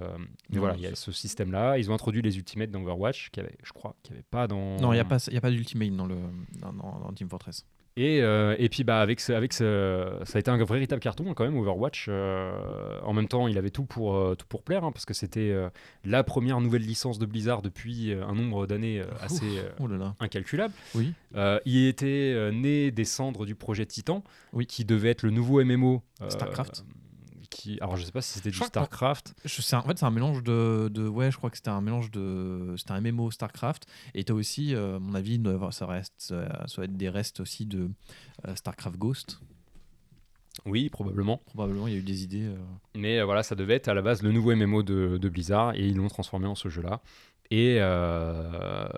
Speaker 1: mais
Speaker 2: Non,
Speaker 1: voilà, il y a ce système-là. Ils ont introduit les ultimates dans Overwatch, qui avait, je crois, qu'il n'y avait pas dans.
Speaker 2: Non, il n'y a pas, y a pas d'ultimate dans, le, dans, dans- Team Fortress.
Speaker 1: Et, euh, et puis bah avec ce, avec ce, ça a été un véritable carton hein, quand même Overwatch. euh, en même temps, il avait tout pour euh, tout pour plaire hein, parce que c'était la première nouvelle licence de Blizzard depuis un nombre d'années assez
Speaker 2: Oh là là.
Speaker 1: incalculable.
Speaker 2: Oui.
Speaker 1: Il était né des cendres du projet Titan,
Speaker 2: Oui.
Speaker 1: qui devait être le nouveau MMO.
Speaker 2: Starcraft.
Speaker 1: Qui, alors je sais pas si c'était du
Speaker 2: crois que-
Speaker 1: Starcraft.
Speaker 2: Je sais, en fait, c'est un mélange de, de. Ouais, je crois que c'était un mélange de. C'était un MMO StarCraft. Et t'as aussi, euh, à mon avis, ça, reste, ça, ça va être des restes aussi de euh, StarCraft Ghost.
Speaker 1: Oui, probablement.
Speaker 2: Probablement, il y a eu des idées. euh.
Speaker 1: Mais euh, voilà, ça devait être à la base le nouveau MMO de, de Blizzard et ils l'ont transformé en ce jeu-là. Et, euh,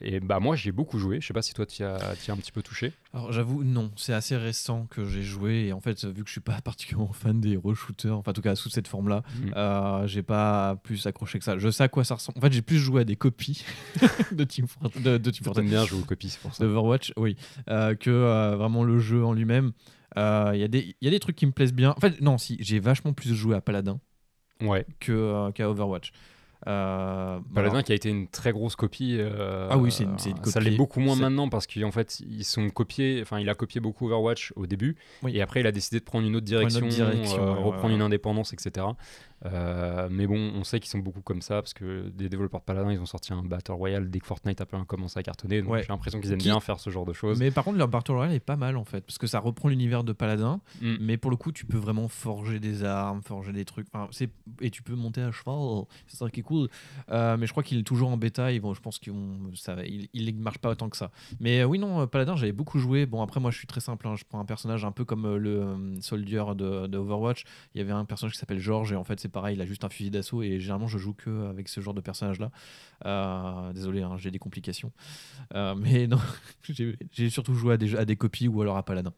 Speaker 1: et bah moi j'ai beaucoup joué. Je sais pas si toi tu as, t'y as un petit peu touché.
Speaker 2: Alors, j'avoue, non. C'est assez récent que j'ai joué. Et en fait, vu que je suis pas particulièrement fan des hero shooters, enfin, en tout cas, sous cette forme-là,
Speaker 1: Mm.
Speaker 2: euh, j'ai pas plus accroché que ça. Je sais à quoi ça ressemble. En fait, j'ai plus joué à des copies de Team, For- de, de Team Fortress.
Speaker 1: Bien jouer aux copies, c'est pour ça.
Speaker 2: d'Overwatch, oui, euh, que euh, vraiment le jeu en lui-même. Euh, Il y, a des- il y a des trucs qui me plaisent bien. En fait, non, si, j'ai vachement plus joué à Paladin
Speaker 1: Ouais.
Speaker 2: que, euh, qu'à Overwatch. Euh,
Speaker 1: Paladin qui a été une très grosse copie. euh,
Speaker 2: Ah oui, c'est une- une
Speaker 1: Ça
Speaker 2: copie.
Speaker 1: l'est beaucoup moins maintenant parce qu'en fait ils sont copiés. Enfin, il a copié beaucoup Overwatch au début
Speaker 2: Oui.
Speaker 1: et après il a décidé de prendre une autre
Speaker 2: une
Speaker 1: direction,
Speaker 2: autre direction,
Speaker 1: euh, reprendre une indépendance, etc. Mais bon, on sait qu'ils sont beaucoup comme ça parce que des développeurs de Paladin ils ont sorti un Battle Royale dès que Fortnite a un peu commencé à cartonner. Donc
Speaker 2: Ouais.
Speaker 1: j'ai l'impression qu'ils aiment
Speaker 2: Qui-
Speaker 1: bien faire ce genre de choses.
Speaker 2: Mais par contre, leur Battle Royale est pas mal en fait, parce que ça reprend l'univers de Paladin,
Speaker 1: Mm.
Speaker 2: mais pour le coup, tu peux vraiment forger des armes, forger des trucs, enfin, et tu peux monter à cheval, c'est ça qui est cool. Euh, mais je crois qu'il est toujours en bêta, ils vont, je pense qu'ils vont, ça, va- il, il marche pas autant que ça. Mais euh, oui, non, euh, Paladin, j'avais beaucoup joué. Bon, après, moi, je suis très simple, hein, je prends un personnage un peu comme le Soldier de, Overwatch. Il y avait un personnage qui s'appelle George, et en fait, c'est pareil, il a juste un fusil d'assaut, et généralement, je joue que avec ce genre de personnage-là. Désolé, hein, j'ai des complications. Mais non, j'ai surtout joué à des, à des copies ou alors à Paladin.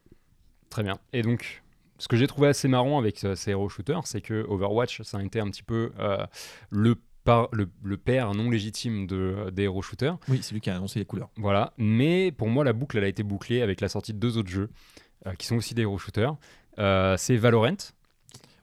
Speaker 1: Très bien. Et donc, ce que j'ai trouvé assez marrant avec ces hero shooters, c'est que Overwatch, ça a été un petit peu le, par- le, le père non légitime de, des hero shooters.
Speaker 2: Oui, c'est lui qui a annoncé les couleurs.
Speaker 1: Voilà. Mais pour moi, la boucle, elle a été bouclée avec la sortie de deux autres jeux euh, qui sont aussi des hero shooters. Euh, c'est Valorant.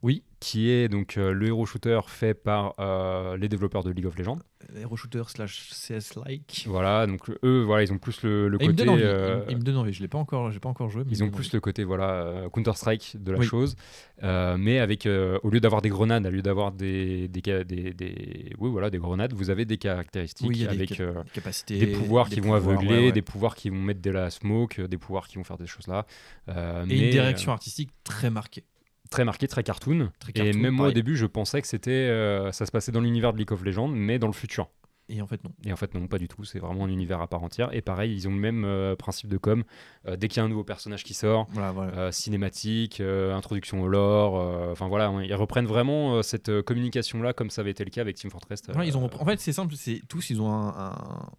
Speaker 2: Oui.
Speaker 1: Qui est donc euh, le hero shooter fait par euh, les développeurs de League of Legends.
Speaker 2: Hero shooter slash CS-like.
Speaker 1: Voilà, donc eux, voilà, ils ont plus le, le
Speaker 2: me
Speaker 1: côté.
Speaker 2: donne envie.
Speaker 1: euh,
Speaker 2: il, il me donne envie. Je l'ai pas encore, j'ai pas encore joué. mais
Speaker 1: Ils
Speaker 2: il me
Speaker 1: ont plus
Speaker 2: envie.
Speaker 1: le côté voilà euh, Counter Strike de la
Speaker 2: Oui.
Speaker 1: chose, mais avec au lieu d'avoir des grenades, au lieu d'avoir des des, des, des- oui voilà des grenades, vous avez des caractéristiques
Speaker 2: Oui, des
Speaker 1: avec
Speaker 2: cap-
Speaker 1: euh,
Speaker 2: capacités,
Speaker 1: des pouvoirs qui vont aveugler,
Speaker 2: ouais, ouais.
Speaker 1: des pouvoirs qui vont mettre de la smoke, des pouvoirs qui vont faire des choses là.
Speaker 2: Et
Speaker 1: mais,
Speaker 2: une direction artistique très marquée.
Speaker 1: Très marquée, très cartoon.
Speaker 2: Très
Speaker 1: et même moi au début, je pensais que c'était euh, ça se passait dans l'univers de League of Legends, mais dans le futur.
Speaker 2: Et en fait non.
Speaker 1: Et en fait, non, pas du tout. C'est vraiment un univers à part entière. Et pareil, ils ont le même euh, principe de com. Euh, dès qu'il y a un nouveau personnage qui sort,
Speaker 2: Voilà, voilà.
Speaker 1: cinématique, introduction au lore. Enfin voilà, hein, ils reprennent vraiment cette euh, communication-là comme ça avait été le cas avec Team Fortress.
Speaker 2: ils ont En fait, c'est simple. C'est tous, ils ont un, un-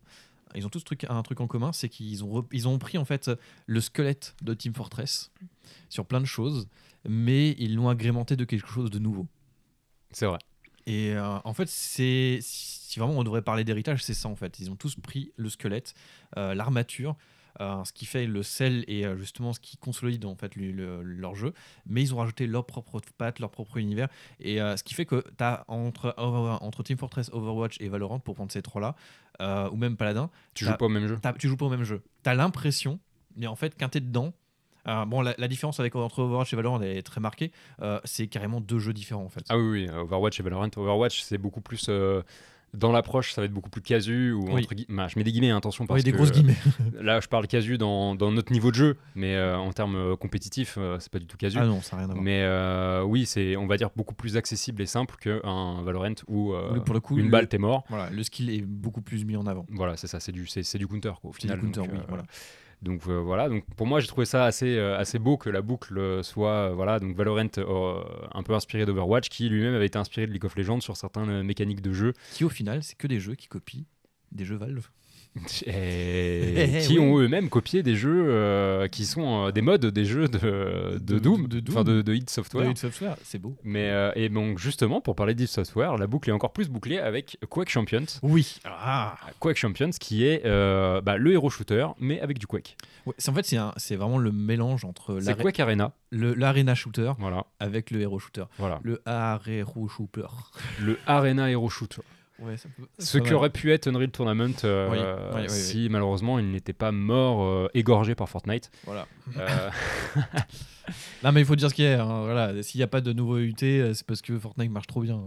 Speaker 2: ils ont tous truc, un truc en commun, c'est qu'ils ont, ils ont pris en fait le squelette de Team Fortress sur plein de choses, mais ils l'ont agrémenté de quelque chose de nouveau.
Speaker 1: C'est vrai.
Speaker 2: Et euh, en fait, c'est si vraiment on devrait parler d'héritage, c'est ça en fait. Ils ont tous pris le squelette, euh, l'armature, euh, ce qui fait le sel et justement ce qui consolide en fait le- le- leur jeu. Mais ils ont rajouté leur propre patte, leur propre univers. Et ce qui fait que tu as entre, entre Team Fortress, Overwatch et Valorant, pour prendre ces trois-là, ou même Paladin,
Speaker 1: Tu joues pas au même jeu
Speaker 2: tu joues pas au même jeu. Tu as l'impression, mais en fait, quand tu es dedans, bon, la, la différence avec entre Overwatch et Valorant elle est très marquée. Euh, c'est carrément deux jeux différents en fait.
Speaker 1: Ah oui, oui, Overwatch et Valorant. Overwatch, c'est beaucoup plus. euh, dans l'approche, ça va être beaucoup plus casu. Ou
Speaker 2: Oui.
Speaker 1: entre bah, je mets des guillemets, hein, attention. Parce
Speaker 2: Oui, des
Speaker 1: que,
Speaker 2: grosses guillemets.
Speaker 1: Là, je parle casu dans, dans notre niveau de jeu, mais euh, en termes euh, compétitifs, euh, c'est pas du tout casu.
Speaker 2: ah non, ça n'a rien à voir.
Speaker 1: mais euh, oui, c'est, on va dire, beaucoup plus accessible et simple qu'un Valorant où euh,
Speaker 2: Oui, pour le coup,
Speaker 1: une
Speaker 2: le-
Speaker 1: balle, t'es mort.
Speaker 2: Voilà, le skill est beaucoup plus mis en avant.
Speaker 1: Voilà, c'est ça, c'est du, c'est, c'est du counter quoi, au
Speaker 2: C'est du
Speaker 1: final.
Speaker 2: counter,
Speaker 1: donc,
Speaker 2: oui,
Speaker 1: euh,
Speaker 2: voilà.
Speaker 1: Donc euh, voilà, donc pour moi j'ai trouvé ça assez, euh, assez beau que la boucle euh, soit voilà donc Valorant un peu inspiré d'Overwatch qui lui-même avait été inspiré de League of Legends sur certaines mécaniques de jeu
Speaker 2: Qui au final, c'est que des jeux qui copient des jeux Valve.
Speaker 1: et
Speaker 2: Eh,
Speaker 1: qui ont eux-mêmes copié des jeux euh, qui sont euh, des modes des jeux de, de,
Speaker 2: De-
Speaker 1: Doom,
Speaker 2: de
Speaker 1: enfin
Speaker 2: Doom.
Speaker 1: de, de id Software.
Speaker 2: De Software, c'est beau.
Speaker 1: Mais euh, et donc justement pour parler d'id Software, la boucle est encore plus bouclée avec Quake Champions.
Speaker 2: Oui. Ah.
Speaker 1: Quake Champions qui est bah, le héros shooter mais avec du Quake.
Speaker 2: Ouais, c'est- en fait, c'est vraiment le mélange entre l'aré-
Speaker 1: Quake Arena,
Speaker 2: le- l'arena shooter
Speaker 1: voilà,
Speaker 2: avec le hero shooter.
Speaker 1: voilà,
Speaker 2: Le hero shooter.
Speaker 1: le Arena Hero Shooter.
Speaker 2: Ouais, ça peut.
Speaker 1: Ce qui aurait pu être Unreal Tournament euh,
Speaker 2: Oui, oui, oui,
Speaker 1: si malheureusement il n'était pas mort euh, égorgé par Fortnite.
Speaker 2: Voilà.
Speaker 1: Euh,
Speaker 2: Non, mais il faut dire ce qu'il y a. hein, Voilà. S'il n'y a pas de nouveau UT, c'est parce que Fortnite marche trop bien.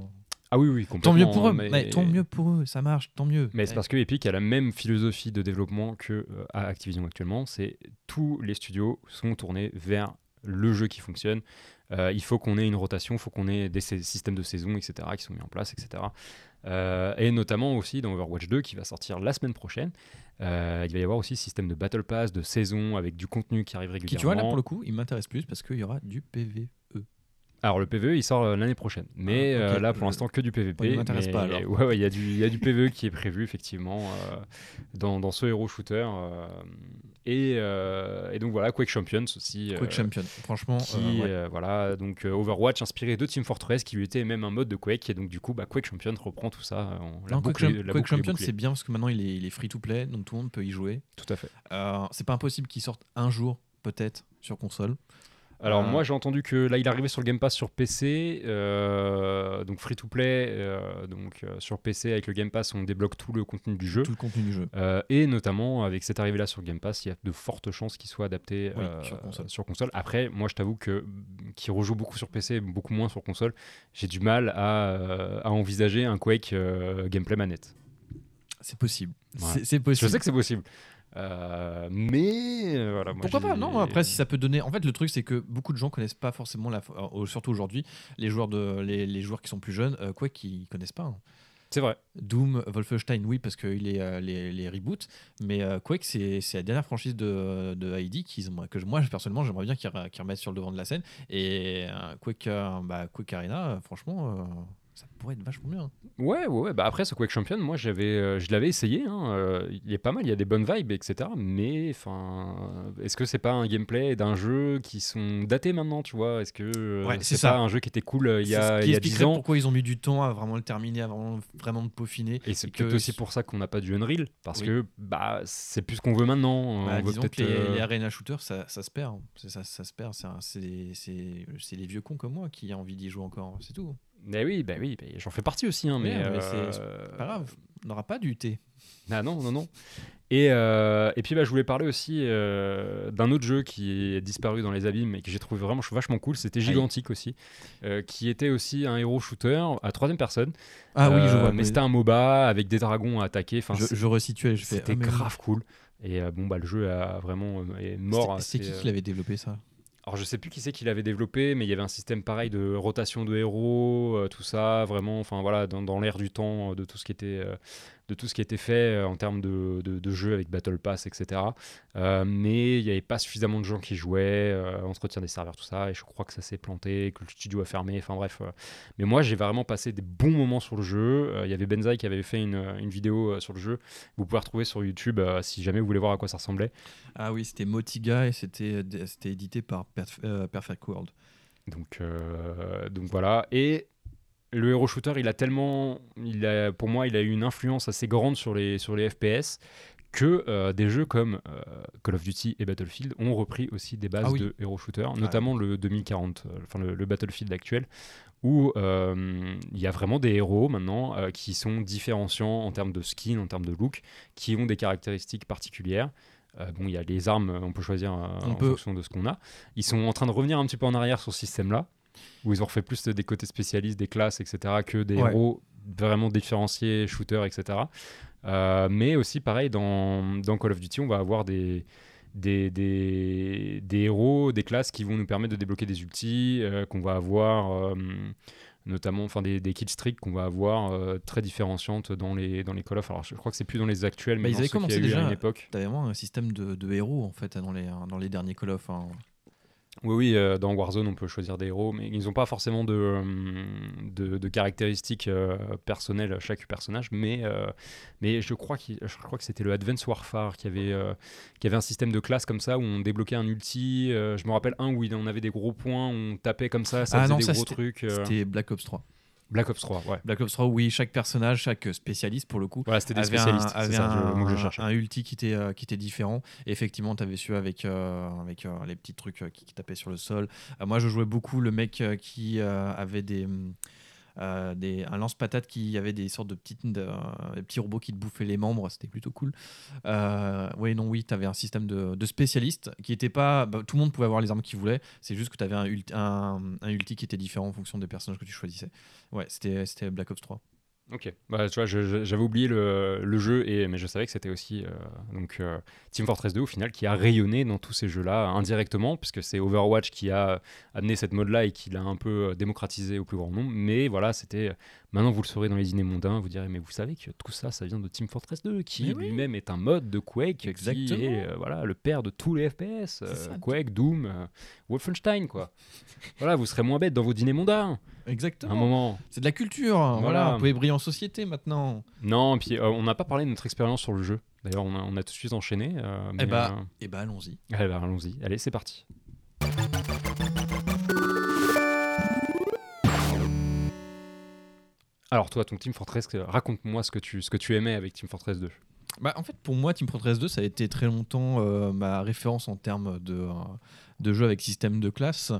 Speaker 1: ah oui oui complètement.
Speaker 2: Tant mieux pour eux.
Speaker 1: Mais,
Speaker 2: Mais... Tant mieux pour eux. Ça marche. Tant mieux.
Speaker 1: mais c'est parce que Epic a la même philosophie de développement que euh, à Activision actuellement. C'est tous les studios sont tournés vers le jeu qui fonctionne. Euh, il faut qu'on ait une rotation, il faut qu'on ait des sy- systèmes de saison, etc., qui sont mis en place, etc. Euh, et notamment aussi dans Overwatch 2 qui va sortir la semaine prochaine. Euh, il va y avoir aussi système de Battle Pass, de saison avec du contenu qui arrive
Speaker 2: Qui,
Speaker 1: régulièrement.
Speaker 2: tu vois, là, pour le coup, il m'intéresse plus parce qu'il y aura du PVE.
Speaker 1: Alors le PVE il sort euh, l'année prochaine, mais
Speaker 2: Ah, ok.
Speaker 1: euh, là pour l'instant que du PVP.
Speaker 2: Ouais, il m'intéresse
Speaker 1: mais-
Speaker 2: pas, alors.
Speaker 1: Ouais, ouais, il y a du, il y a du PVE qui est prévu effectivement euh, dans, dans ce héros shooter. euh, et, et donc voilà Quake Champions aussi.
Speaker 2: Quake
Speaker 1: euh,
Speaker 2: Champion. Franchement,
Speaker 1: Qui,
Speaker 2: ouais.
Speaker 1: voilà, donc Overwatch inspiré de Team Fortress qui lui était même un mode de Quake et donc du coup bah, Quake Champions reprend tout ça. on- la
Speaker 2: Non, Quake, Quake
Speaker 1: boucle est
Speaker 2: Champion,
Speaker 1: bouclée.
Speaker 2: c'est bien parce que maintenant il est, il est free to play, donc tout le monde peut y jouer.
Speaker 1: Tout à fait.
Speaker 2: C'est pas impossible qu'il sorte un jour, peut-être, sur console.
Speaker 1: Alors
Speaker 2: Euh,
Speaker 1: moi j'ai entendu que là il arrivait sur le Game Pass sur PC, euh, donc free to play, euh, donc euh, sur PC avec le Game Pass on débloque tout le contenu du jeu.
Speaker 2: Tout le contenu du jeu.
Speaker 1: Et notamment avec cette arrivée là sur le Game Pass, il y a de fortes chances qu'il soit adapté
Speaker 2: Oui, sur console.
Speaker 1: sur console. Après, moi je t'avoue que qui rejoue beaucoup sur PC, beaucoup moins sur console, j'ai du mal à, à envisager un Quake gameplay manette.
Speaker 2: C'est possible.
Speaker 1: Ouais.
Speaker 2: C'est- C'est
Speaker 1: Je
Speaker 2: possible.
Speaker 1: sais que c'est possible. Euh, mais euh, voilà. moi,
Speaker 2: Pourquoi pas Non, après, si ça peut donner. En fait, le truc, c'est que beaucoup de gens connaissent pas forcément la. euh, Surtout aujourd'hui, les joueurs de les, les joueurs qui sont plus jeunes, euh, quoi, qui connaissent pas. hein.
Speaker 1: C'est vrai.
Speaker 2: Doom, Wolfenstein, oui, parce qu'il est les, les reboots, mais Quake, c'est la dernière franchise de, de ID qu'ils ont- que moi, personnellement, j'aimerais bien qu'ils re- qu'ils remettent sur le devant de la scène. Et Quake, bah, Quake Arena, franchement, ça pourrait être vachement bien.
Speaker 1: Ouais, ouais, ouais. Bah après, ce Quake Champion, moi, j'avais, euh, je l'avais essayé. hein, euh, il est pas mal, il y a des bonnes vibes, etc. Mais, enfin, est-ce que c'est pas un gameplay d'un jeu qui sont datés maintenant, tu vois? Est-ce que euh,
Speaker 2: Ouais, c'est ça.
Speaker 1: pas un jeu qui était cool euh, il y a,
Speaker 2: ce
Speaker 1: il
Speaker 2: qui
Speaker 1: y a 10
Speaker 2: expliquerait
Speaker 1: ans?
Speaker 2: pourquoi ils ont mis du temps à vraiment le terminer, à vraiment, vraiment le peaufiner.
Speaker 1: Et c'est peut-être aussi pour ça qu'on n'a pas du Unreal, parce
Speaker 2: Oui.
Speaker 1: que bah, c'est plus ce qu'on veut maintenant.
Speaker 2: Bah,
Speaker 1: on veut peut-être.
Speaker 2: les,
Speaker 1: euh,
Speaker 2: les arena shooters, ça, ça se perd. hein. C'est ça, ça se perd. C'est C'est les vieux cons comme moi qui ont envie d'y jouer encore. C'est tout.
Speaker 1: Mais oui, bah oui, bah, j'en fais partie aussi. Hein, mais,
Speaker 2: Ouais, mais c'est-
Speaker 1: euh,
Speaker 2: Pas grave. On n'aura pas du thé.
Speaker 1: Ah non, non, non. Et, euh, et puis bah, je voulais parler aussi euh, d'un autre jeu qui est disparu dans les abîmes et que j'ai trouvé vraiment vachement cool. C'était Gigantic aussi, euh, qui était aussi un héros shooter à troisième personne.
Speaker 2: Ah oui, je
Speaker 1: Euh,
Speaker 2: vois.
Speaker 1: Mais c'était un MOBA avec des dragons à attaquer. Enfin,
Speaker 2: je, je resituais. Je fais,
Speaker 1: c'était
Speaker 2: ah, oui.
Speaker 1: grave cool. Et euh, bon, bah, le jeu a vraiment euh, est mort.
Speaker 2: C'était- C'est qui
Speaker 1: euh,
Speaker 2: qui l'avait développé ça?
Speaker 1: Alors je sais plus qui c'est qui l'avait développé, mais il y avait un système pareil de rotation de héros, euh, tout ça, vraiment, enfin voilà, dans, dans l'air du temps euh, de tout ce qui était, euh, de tout ce qui était fait euh, en termes de, de, de jeu avec Battle Pass, etc. Euh, mais il n'y avait pas suffisamment de gens qui jouaient, euh, entretien des serveurs, tout ça, et je crois que ça s'est planté, que le studio a fermé, enfin bref. euh. Mais moi j'ai vraiment passé des bons moments sur le jeu. Il y avait Benzaï qui avait fait une, une vidéo sur le jeu. Vous pouvez retrouver sur YouTube si jamais vous voulez voir à quoi ça ressemblait.
Speaker 2: Ah oui, c'était Motiga et c'était c'était édité par Perf- Perfect World.
Speaker 1: Donc, donc voilà. Et le hero shooter, il a tellement, il a, pour moi, il a eu une influence assez grande sur les, sur les FPS que euh, des jeux comme euh, Call of Duty et Battlefield ont repris aussi des bases
Speaker 2: Ah oui.
Speaker 1: de hero shooter, notamment le 2040, euh, enfin le, le Battlefield actuel, où il y a vraiment des héros maintenant qui sont différenciants en termes de skin, en termes de look, qui ont des caractéristiques particulières. Euh, bon, il y a les armes, on peut choisir euh,
Speaker 2: On
Speaker 1: en
Speaker 2: peut.
Speaker 1: fonction de ce qu'on a. Ils sont en train de revenir un petit peu en arrière sur ce système-là, où ils ont refait plus des côtés spécialistes, des classes, etc., que des
Speaker 2: Ouais.
Speaker 1: héros vraiment différenciés, shooters, etc. Euh, mais aussi, pareil, dans, dans Call of Duty, on va avoir des, des, des, des héros, des classes qui vont nous permettre de débloquer des ultis, euh, qu'on va avoir, euh, notamment enfin, des, des killstreaks qu'on va avoir euh, très différenciantes dans les, dans les Call of. Alors, je crois que c'est plus dans les actuels, mais
Speaker 2: Bah, ils avaient commencé
Speaker 1: eu à
Speaker 2: déjà-
Speaker 1: une époque.
Speaker 2: T'avais vraiment un système de, de héros en fait dans les, dans les derniers Call of. hein.
Speaker 1: Oui, oui, euh, dans Warzone, on peut choisir des héros, mais ils n'ont pas forcément de, euh, de, de caractéristiques euh, personnelles à chaque personnage. Mais, mais je crois, je crois que c'était le Advanced Warfare qui avait, qui avait un système de classe comme ça où on débloquait un ulti. je me rappelle un où on avait des gros points, on tapait comme ça, ça
Speaker 2: Ah
Speaker 1: faisait
Speaker 2: non,
Speaker 1: des
Speaker 2: ça,
Speaker 1: gros trucs.
Speaker 2: C'était Black Ops 3.
Speaker 1: Black Ops 3, ouais.
Speaker 2: Black Ops 3, oui, chaque personnage, chaque spécialiste pour le coup.
Speaker 1: Voilà, c'était des
Speaker 2: avait un,
Speaker 1: spécialistes,
Speaker 2: avait
Speaker 1: ça
Speaker 2: un,
Speaker 1: le mot que je cherchais.
Speaker 2: un ulti qui était, euh, qui était différent. Et effectivement, tu avais su avec, euh, avec euh, les petits trucs qui, qui tapaient sur le sol. Moi, je jouais beaucoup le mec qui avait des, hum, euh, des, un lance-patate qui avait des sortes de, petites, euh, petits robots qui te bouffaient les membres. C'était plutôt cool. Euh, oui, non, oui, tu avais un système de, spécialistes qui était pas. bah, tout le monde pouvait avoir les armes qu'il voulait. C'est juste que tu avais un, ulti- un, un ulti qui était différent en fonction des personnages que tu choisissais. Ouais, c'était Black Ops 3.
Speaker 1: Ok, bah, tu vois, j'avais oublié le, le jeu, et, mais je savais que c'était aussi euh, donc, euh, Team Fortress 2 au final qui a rayonné dans tous ces jeux-là indirectement, puisque c'est Overwatch qui a amené cette mode-là et qui l'a un peu euh, démocratisé au plus grand nombre. Mais voilà, c'était. Maintenant, vous le saurez dans les dîners mondains, vous direz, mais vous savez que tout ça, ça vient de Team Fortress 2, qui
Speaker 2: oui.
Speaker 1: lui-même est un mode de Quake, qui
Speaker 2: Exactement.
Speaker 1: est euh, voilà, le père de tous les FPS. Quake, Doom, Wolfenstein, quoi. voilà, vous serez moins bête dans vos dîners mondains, à un
Speaker 2: Exactement.
Speaker 1: moment.
Speaker 2: C'est de la culture. hein, Voilà.
Speaker 1: Voilà.
Speaker 2: Vous pouvez briller en société maintenant.
Speaker 1: Non, et puis euh, on n'a pas parlé de notre expérience sur le jeu. D'ailleurs, on a, on a tout de suite enchaîné. euh, mais,
Speaker 2: bah.
Speaker 1: euh,
Speaker 2: Et bah, allons-y.
Speaker 1: allez, bah, allons-y. Allez, c'est parti. Alors toi, ton Team Fortress, raconte-moi ce que tu ce que tu aimais avec Team Fortress 2.
Speaker 2: Bah, en fait, pour moi, Team Fortress 2, ça a été très longtemps euh, ma référence en termes de, de jeu avec système de classe.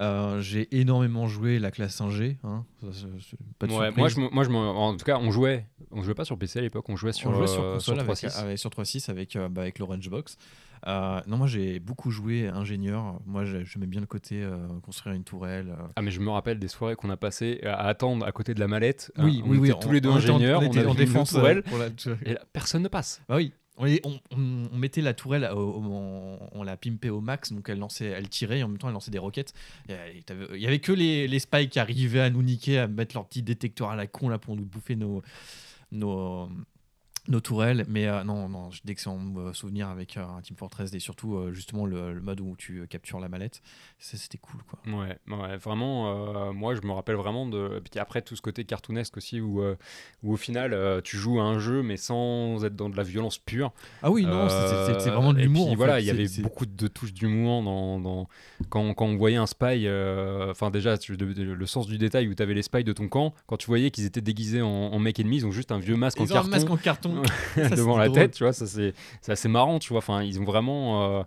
Speaker 2: Euh, J'ai énormément joué la classe 1G. Hein, ça, c'est- c'est pas de
Speaker 1: Ouais,
Speaker 2: surprise.
Speaker 1: moi, je, moi, je en tout cas, on jouait, on jouait pas sur PC à l'époque, on jouait sur
Speaker 2: on jouait sur
Speaker 1: euh,
Speaker 2: console avec,
Speaker 1: 3.6.
Speaker 2: avec- sur 3.6 avec, euh, bah, avec l'Orange Box. Euh, non, moi j'ai beaucoup joué ingénieur. Moi j'ai- j'aimais bien le côté euh, construire une tourelle. euh.
Speaker 1: Ah mais je me rappelle des soirées qu'on a passées à attendre à côté de la mallette.
Speaker 2: Oui,
Speaker 1: Euh, on
Speaker 2: oui, oui.
Speaker 1: était tous les deux
Speaker 2: on
Speaker 1: ingénieurs,
Speaker 2: on était en défense
Speaker 1: tourelle,
Speaker 2: euh, pour la-
Speaker 1: et là, personne ne passe.
Speaker 2: Bah oui. On, mettait la tourelle, on, l'a pimpée au max, donc elle tirait et en même temps elle lançait des roquettes. Il y avait que les, les spies qui arrivaient à nous niquer, à mettre leur petit détecteur à la con là pour nous bouffer nos, nos, nos tourelles. Mais euh, non, non, j'ai d'excellents euh, souvenirs avec euh, Team Fortress et surtout euh, justement le, le mode où tu euh, captures la mallette. C'était cool quoi.
Speaker 1: Ouais, ouais, vraiment, moi je me rappelle vraiment de. et Puis après, tout ce côté cartoonesque aussi, où, où au final tu joues à un jeu mais sans être dans de la violence pure.
Speaker 2: Ah oui, non, c'est- vraiment de l'humour.
Speaker 1: voilà, il y avait beaucoup de touches d'humour dans, dans- quand, quand on voyait un spy. Enfin, déjà, le sens du détail où tu avais les spies de ton camp, quand tu voyais qu'ils étaient déguisés en, en mec ennemi, ils ont juste un vieux masque en
Speaker 2: Ils
Speaker 1: carton.
Speaker 2: masque en carton.
Speaker 1: Devant la
Speaker 2: drôle.
Speaker 1: tête, tu vois, ça c'est c'est assez marrant, tu vois. Enfin, ils ont vraiment, euh,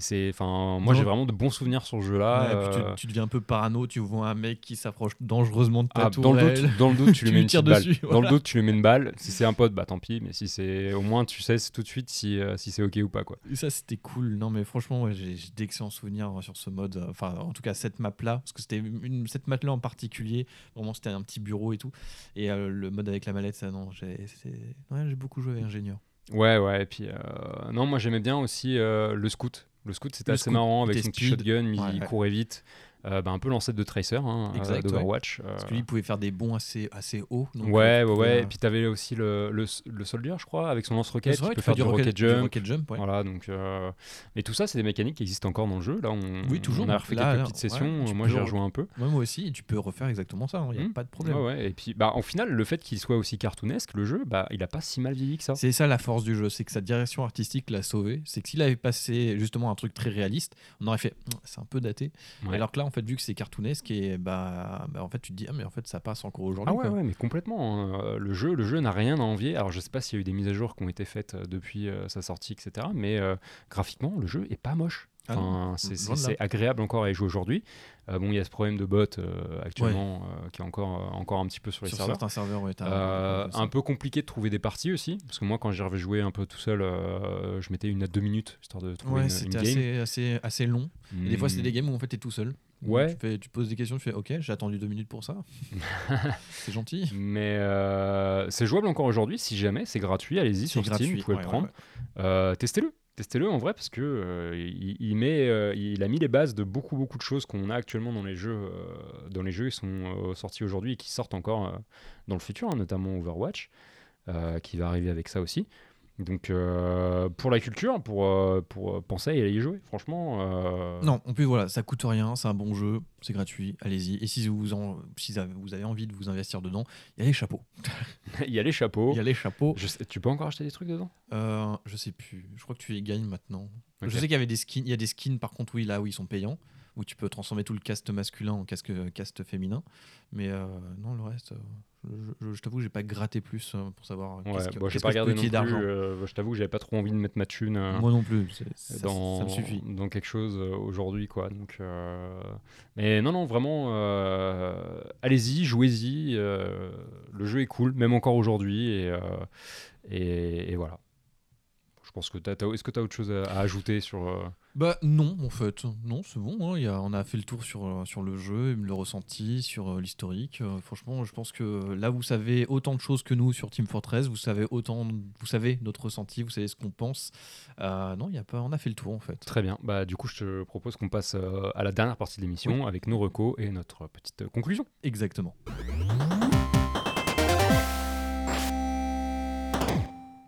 Speaker 1: c'est, enfin, moi j'ai vraiment de bons souvenirs sur ce.
Speaker 2: Ouais, puis tu-
Speaker 1: euh,
Speaker 2: tu, deviens un peu parano, tu vois un mec qui s'approche dangereusement de ta
Speaker 1: ah, dans, le doute, dans le doute, tu lui mets une
Speaker 2: dessus,
Speaker 1: Dans le doute, tu lui mets une balle. Si c'est un pote, bah tant pis. Mais si c'est, au moins, tu sais tout de suite si, euh, si c'est ok ou pas, quoi.
Speaker 2: Et ça, c'était cool. Non, mais franchement, ouais, j'ai d'excellents souvenirs sur ce mode. euh, Enfin, en tout cas, cette map-là. Parce que c'était une, cette map-là en particulier. Vraiment, c'était un petit bureau et tout. Et euh, le mode avec la mallette, ça, non. J'ai ouais, j'ai beaucoup joué avec Ingénieur.
Speaker 1: Ouais, ouais. Et puis, euh, non, moi j'aimais bien aussi euh, le scout. Le scout, c'était assez
Speaker 2: scout,
Speaker 1: marrant avec son petit shotgun, il,
Speaker 2: Ouais,
Speaker 1: il
Speaker 2: ouais.
Speaker 1: courait vite. Euh, bah, un peu l'ancêtre de Tracer, hein, euh,
Speaker 2: Exact,
Speaker 1: d'Overwatch. euh,
Speaker 2: Parce que lui, il pouvait faire des bons assez, assez hauts. donc,
Speaker 1: ouais, ouais,
Speaker 2: tu
Speaker 1: ouais. Et puis t'avais aussi le, le, le soldier, je crois, avec son lance-roquette, qui peut
Speaker 2: tu
Speaker 1: faire du rocket,
Speaker 2: du
Speaker 1: jump.
Speaker 2: rocket jump, ouais.
Speaker 1: Voilà, donc. Mais tout ça, c'est des mécaniques qui existent encore dans le jeu. Là, on,
Speaker 2: Oui, toujours.
Speaker 1: On a refait
Speaker 2: Là,
Speaker 1: quelques
Speaker 2: là,
Speaker 1: petites
Speaker 2: ouais,
Speaker 1: sessions.
Speaker 2: tu
Speaker 1: Moi, j'ai
Speaker 2: re-
Speaker 1: rejoué un peu.
Speaker 2: Ouais, moi aussi, et tu peux refaire exactement ça. Il n'y a
Speaker 1: Hmm.
Speaker 2: pas de problème.
Speaker 1: Ouais, ouais. Et puis, bah, au final, le fait qu'il soit aussi cartoonesque, le jeu, bah, il a pas si mal vieilli que ça.
Speaker 2: C'est ça la force du jeu, c'est que sa direction artistique l'a sauvé. C'est que s'il avait passé justement un truc très réaliste, on aurait fait Hum, c'est un peu daté.
Speaker 1: Ouais.
Speaker 2: Alors que là, en fait, vu que c'est cartoonesque, et bah, bah, en fait, tu te dis ah mais en fait ça passe encore aujourd'hui.
Speaker 1: Ah ouais,
Speaker 2: quoi.
Speaker 1: ouais, mais complètement. hein. Euh, le jeu, le jeu n'a rien à envier. Alors, je sais pas s'il y a eu des mises à jour qui ont été faites euh, depuis euh, sa sortie, etc. Mais euh, graphiquement, le jeu est pas moche.
Speaker 2: Ah
Speaker 1: Enfin, c'est- agréable encore à y jouer aujourd'hui. Euh, bon, il y a ce problème de bot euh, actuellement euh, qui est encore, encore un petit peu sur les
Speaker 2: Sur
Speaker 1: serveurs.
Speaker 2: certains serveurs, ouais, t'as t'as-
Speaker 1: un peu compliqué de trouver des parties aussi, parce que moi quand j'y avais joué un peu tout seul, je mettais une à deux minutes histoire de trouver
Speaker 2: Ouais,
Speaker 1: une,
Speaker 2: c'était
Speaker 1: une game.
Speaker 2: assez, assez, assez long. Et des fois, c'était
Speaker 1: Hmm.
Speaker 2: des games où en fait, t'es tout seul.
Speaker 1: Ouais.
Speaker 2: Tu, fais, tu poses des questions, tu fais Ok, j'ai attendu deux minutes pour ça. c'est gentil.
Speaker 1: Mais euh, c'est jouable encore aujourd'hui, si jamais, c'est gratuit, allez-y sur Steam, vous pouvez
Speaker 2: ouais,
Speaker 1: le prendre.
Speaker 2: ouais.
Speaker 1: Euh, Testez-le, testez-le en vrai parce que euh, il, il met, il a mis les bases de beaucoup beaucoup de choses qu'on a actuellement dans les jeux, dans les jeux qui sont sortis aujourd'hui et qui sortent encore dans le futur, hein, notamment Overwatch, qui va arriver avec ça aussi. Donc euh, pour la culture, pour, euh, pour euh, penser à y jouer, franchement. euh,
Speaker 2: Non, en plus, voilà, ça coûte rien, c'est un bon jeu, c'est gratuit, allez-y. Et si vous, en, si vous avez envie de vous investir dedans, il y a les chapeaux.
Speaker 1: il y a les chapeaux.
Speaker 2: Il y a les chapeaux.
Speaker 1: Je sais- tu peux encore acheter des trucs dedans?
Speaker 2: Euh, je sais plus, je crois que tu les gagnes maintenant. Je sais qu'il y avait des skins, il y a des skins par contre, oui, là où ils sont payants, où tu peux transformer tout le cast masculin en casque, cast féminin. Mais non, le reste, je, t'avoue, j'ai pas gratté plus euh, pour savoir
Speaker 1: Ouais,
Speaker 2: qu'est-ce que,
Speaker 1: bon, j'ai
Speaker 2: qu'est-ce
Speaker 1: pas
Speaker 2: que
Speaker 1: regardé non plus. euh, je t'avoue que j'avais pas trop envie de mettre ma thune. euh,
Speaker 2: Moi non plus, c'est- ça, ça
Speaker 1: dans,
Speaker 2: me suffit.
Speaker 1: dans quelque chose euh, aujourd'hui quoi donc euh, mais non non vraiment euh, allez-y jouez-y euh, le jeu est cool même encore aujourd'hui et, euh, et, et voilà je pense que est-ce que tu as autre chose à, à ajouter sur euh,
Speaker 2: Bah non, en fait, non, c'est bon. hein, il y a, on a fait le tour sur, euh, sur le jeu, le ressenti, sur euh, l'historique. Euh, franchement, je pense que là, vous savez autant de choses que nous sur Team Fortress. Vous savez autant, vous savez notre ressenti, vous savez ce qu'on pense. Euh, non, il y a pas, on a fait le tour en fait.
Speaker 1: très bien bah du coup je te propose qu'on passe euh, à la dernière partie de l'émission avec nos recos et notre petite conclusion
Speaker 2: Exactement.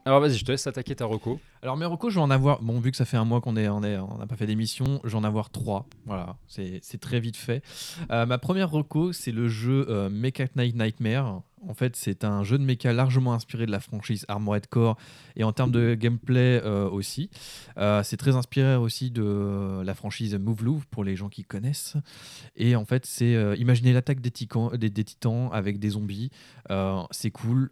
Speaker 1: alors vas-y je te laisse attaquer ta reco
Speaker 2: Alors mes recos, je vais en avoir. Bon, vu que ça fait un mois qu'on n'a pas fait d'émission, je vais en avoir trois. Voilà, c'est très vite fait. Euh, ma première reco, c'est le jeu euh, Mecha Knight Nightmare. En fait, c'est un jeu de mecha largement inspiré de la franchise Armored Core et en termes de gameplay euh, aussi. C'est très inspiré aussi de la franchise Move Louvre pour les gens qui connaissent. Et en fait, c'est imaginez l'attaque des, titans avec des zombies. C'est cool.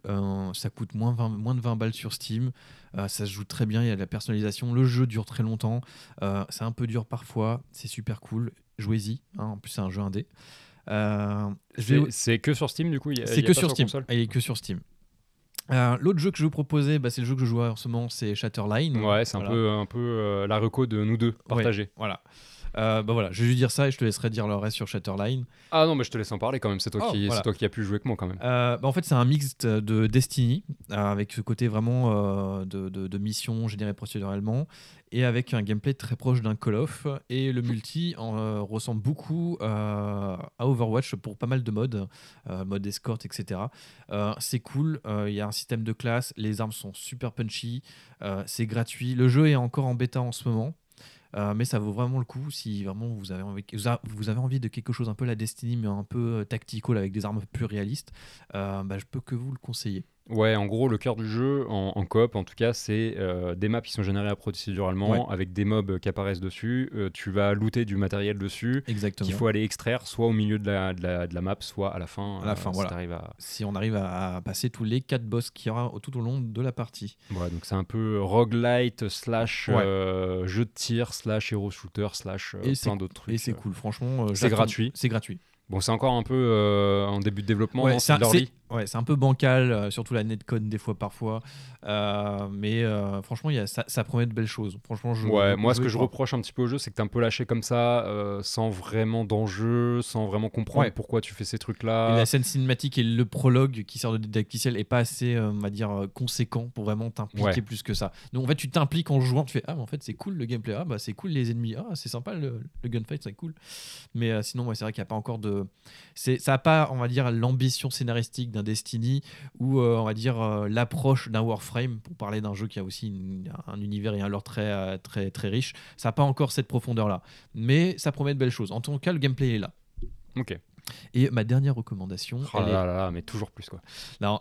Speaker 2: ça coûte moins, 20 moins de 20 balles sur Steam. Euh, ça se joue très bien, il y a de la personnalisation. Le jeu dure très longtemps. Euh, c'est un peu dur parfois. C'est super cool. Jouez-y. hein. En plus, c'est un jeu indé. Euh,
Speaker 1: c'est, que sur Steam du coup
Speaker 2: c'est que sur Steam. Il est que sur Steam. Euh, L'autre jeu que je vais vous proposer, bah, c'est le jeu que je joue en ce moment, c'est Shatterline.
Speaker 1: ouais c'est un peu un peu euh, la reco de nous deux partagée
Speaker 2: Voilà. Euh, bah voilà, je vais juste dire ça et je te laisserai dire le reste sur Shatterline.
Speaker 1: Ah non, mais je te laisse en parler quand même. C'est toi,
Speaker 2: Oh,
Speaker 1: qui,
Speaker 2: voilà.
Speaker 1: c'est toi qui as pu jouer avec moi quand même.
Speaker 2: Euh, bah en fait, c'est un mix de Destiny, euh, avec ce côté vraiment euh, de, de, de mission générée procéduralement, et avec un gameplay très proche d'un Call of. Et le multi en, ressemble beaucoup à Overwatch pour pas mal de modes, mode escorte, etc. C'est cool, il y a un système de classe, les armes sont super punchy, c'est gratuit. Le jeu est encore en bêta en ce moment. Euh, mais ça vaut vraiment le coup si vraiment vous avez envie, de quelque chose un peu la Destiny mais un peu euh, tactical avec des armes plus réalistes. euh, bah, je peux que vous le conseiller.
Speaker 1: Ouais, en gros, le cœur du jeu, en, en coop en tout cas, c'est euh, des maps qui sont générées procéduralement
Speaker 2: Ouais.
Speaker 1: avec des mobs qui apparaissent dessus. Euh, tu vas looter du matériel dessus
Speaker 2: Exactement.
Speaker 1: qu'il faut aller extraire soit au milieu de la, de la, de la map, soit à la fin.
Speaker 2: À la fin,
Speaker 1: si
Speaker 2: voilà.
Speaker 1: à...
Speaker 2: Si on arrive à, à passer tous les quatre boss qu'il y aura au- tout au long de la partie.
Speaker 1: Ouais, donc c'est un peu roguelite slash
Speaker 2: Ouais.
Speaker 1: euh, jeu de tir slash hero shooter slash euh,
Speaker 2: Et
Speaker 1: plein d'autres trucs.
Speaker 2: Et c'est
Speaker 1: euh.
Speaker 2: cool, franchement. euh,
Speaker 1: C'est gratuit.
Speaker 2: C'est gratuit.
Speaker 1: Bon, c'est encore un peu euh, en début de développement,
Speaker 2: Ouais, c'est ouais, c'est un peu bancal, euh, surtout la netcode des fois parfois. Euh, mais euh, franchement, y a, ça, ça promet de belles choses. Franchement, je,
Speaker 1: Ouais, moi ce que je reproche un petit peu au jeu, c'est que t'es un peu lâché comme ça, euh, sans vraiment d'enjeu, sans vraiment comprendre
Speaker 2: Ouais.
Speaker 1: pourquoi tu fais ces
Speaker 2: Et
Speaker 1: trucs-là.
Speaker 2: la scène cinématique et le prologue qui sort de didacticiel est pas assez, on va dire, conséquent pour vraiment t'impliquer
Speaker 1: Ouais.
Speaker 2: plus que ça. Donc en fait, tu t'impliques en jouant, tu fais ah mais en fait c'est cool le gameplay, ah bah c'est cool les ennemis, ah c'est sympa le, le gunfight, c'est cool. Mais sinon, ouais, c'est vrai qu'il n'y a pas encore de, ça a pas, on va dire, l'ambition scénaristique d'un Destiny ou euh, on va dire euh, l'approche d'un Warframe pour parler d'un jeu qui a aussi un univers et un lore très euh, très très riche. Ça n'a pas encore cette profondeur là, mais ça promet de belles choses. En tout cas, le gameplay est là.
Speaker 1: Ok.
Speaker 2: Et ma dernière recommandation,
Speaker 1: Oh
Speaker 2: est-
Speaker 1: là là là, mais toujours plus quoi.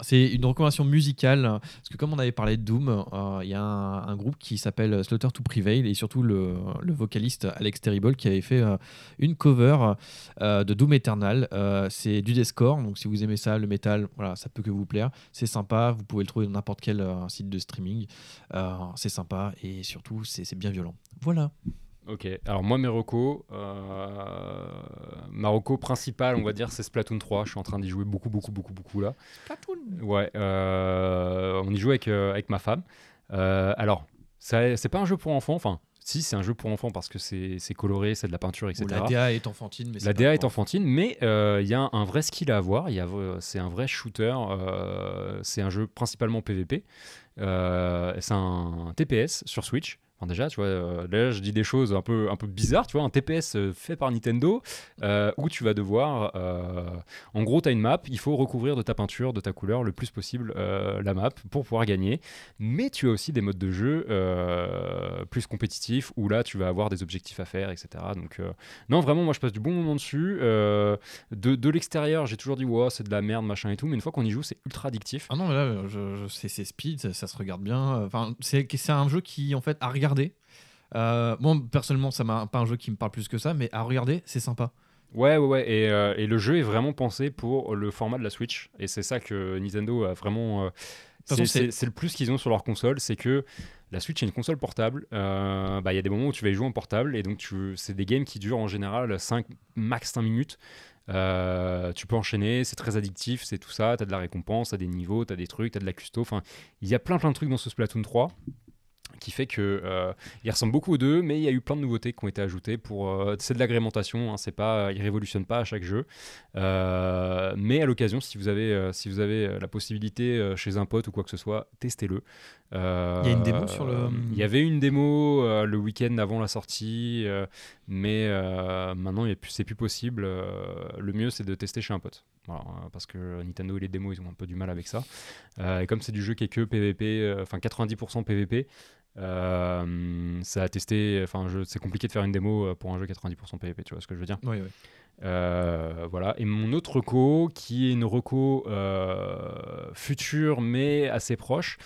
Speaker 2: c'est une recommandation musicale, parce que comme on avait parlé de Doom, euh, il y a un, un groupe qui s'appelle Slaughter to Prevail, et surtout le, le vocaliste Alex Terrible qui avait fait euh, une cover euh, de Doom Eternal. Euh, c'est du deathcore, donc si vous aimez ça, le métal, voilà, ça peut que vous plaire. C'est sympa, vous pouvez le trouver dans n'importe quel euh, site de streaming. Euh, c'est sympa, et surtout, c'est c'est bien violent. Voilà.
Speaker 1: Ok, alors moi mes recos, euh, ma reco principale on va dire c'est Splatoon 3, je suis en train d'y jouer beaucoup beaucoup beaucoup beaucoup là.
Speaker 2: Splatoon
Speaker 1: Ouais, euh, on y joue avec, euh, avec ma femme. Euh, alors, c'est pas un jeu pour enfants, enfin si c'est un jeu pour enfants parce que c'est c'est coloré, c'est de la peinture, etc.
Speaker 2: La DA est enfantine, mais c'est
Speaker 1: La DA est enfantine, mais euh, il y a un vrai skill à avoir. Il y a, c'est un vrai shooter. euh, c'est un jeu principalement PVP. Euh, c'est un TPS sur Switch. Déjà, tu vois, euh, là, je dis des choses un peu, un peu bizarres. Tu vois, un TPS euh, fait par Nintendo euh, où tu vas devoir. en gros, tu as une map. Il faut recouvrir de ta peinture, de ta couleur le plus possible la map pour pouvoir gagner. Mais tu as aussi des modes de jeu plus compétitifs où là, tu vas avoir des objectifs à faire, etc. Donc, non, vraiment, moi, je passe du bon moment dessus. De de l'extérieur, j'ai toujours dit, ouais, c'est de la merde, machin et tout. Mais une fois qu'on y joue, c'est ultra addictif.
Speaker 2: Ah non, mais là, je, c'est speed, ça, se regarde bien. Enfin, c'est un jeu qui, en fait, à regarder. Euh, moi, personnellement, ça m'a pas un jeu qui me parle plus que ça, mais à regarder, c'est sympa.
Speaker 1: Ouais, ouais, ouais. Et, euh, et le jeu est vraiment pensé pour le format de la Switch. Et c'est ça que Nintendo a vraiment. euh, c'est- le plus qu'ils ont sur leur console, c'est que la Switch est une console portable. Euh, bah, Il y a des moments où tu vas y jouer en portable, et donc tu- c'est des games qui durent en général 5, max 5 minutes. Euh, tu peux enchaîner, c'est très addictif, c'est tout ça. Tu as de la récompense, tu as des niveaux, tu as des trucs, tu as de la custo. Enfin, il y a plein plein de trucs dans ce Splatoon 3 qui fait que euh, il ressemble beaucoup aux deux, mais il y a eu plein de nouveautés qui ont été ajoutées pour. euh, c'est de l'agrémentation, hein, c'est pas, il révolutionne pas à chaque jeu, Euh, mais à l'occasion, si vous avez, euh, si vous avez euh, la possibilité euh, chez un pote ou quoi que ce soit, testez-le. Euh,
Speaker 2: Il y a une démo sur le-
Speaker 1: Il y avait une démo euh, le week-end avant la sortie, euh, mais euh, maintenant c'est plus possible. Euh, le mieux c'est de tester chez un pote. Voilà, euh, parce que Nintendo et les démos ils ont un peu du mal avec ça. Euh, et comme c'est du jeu qui est que PVP, euh, enfin 90% PVP, euh, ça a testé. Enfin, c'est compliqué de faire une démo euh, pour un jeu 90% PVP. Tu vois ce que je veux dire
Speaker 2: Oui, oui.
Speaker 1: Euh, Voilà. Et mon autre reco, qui est une reco euh, future mais assez proche.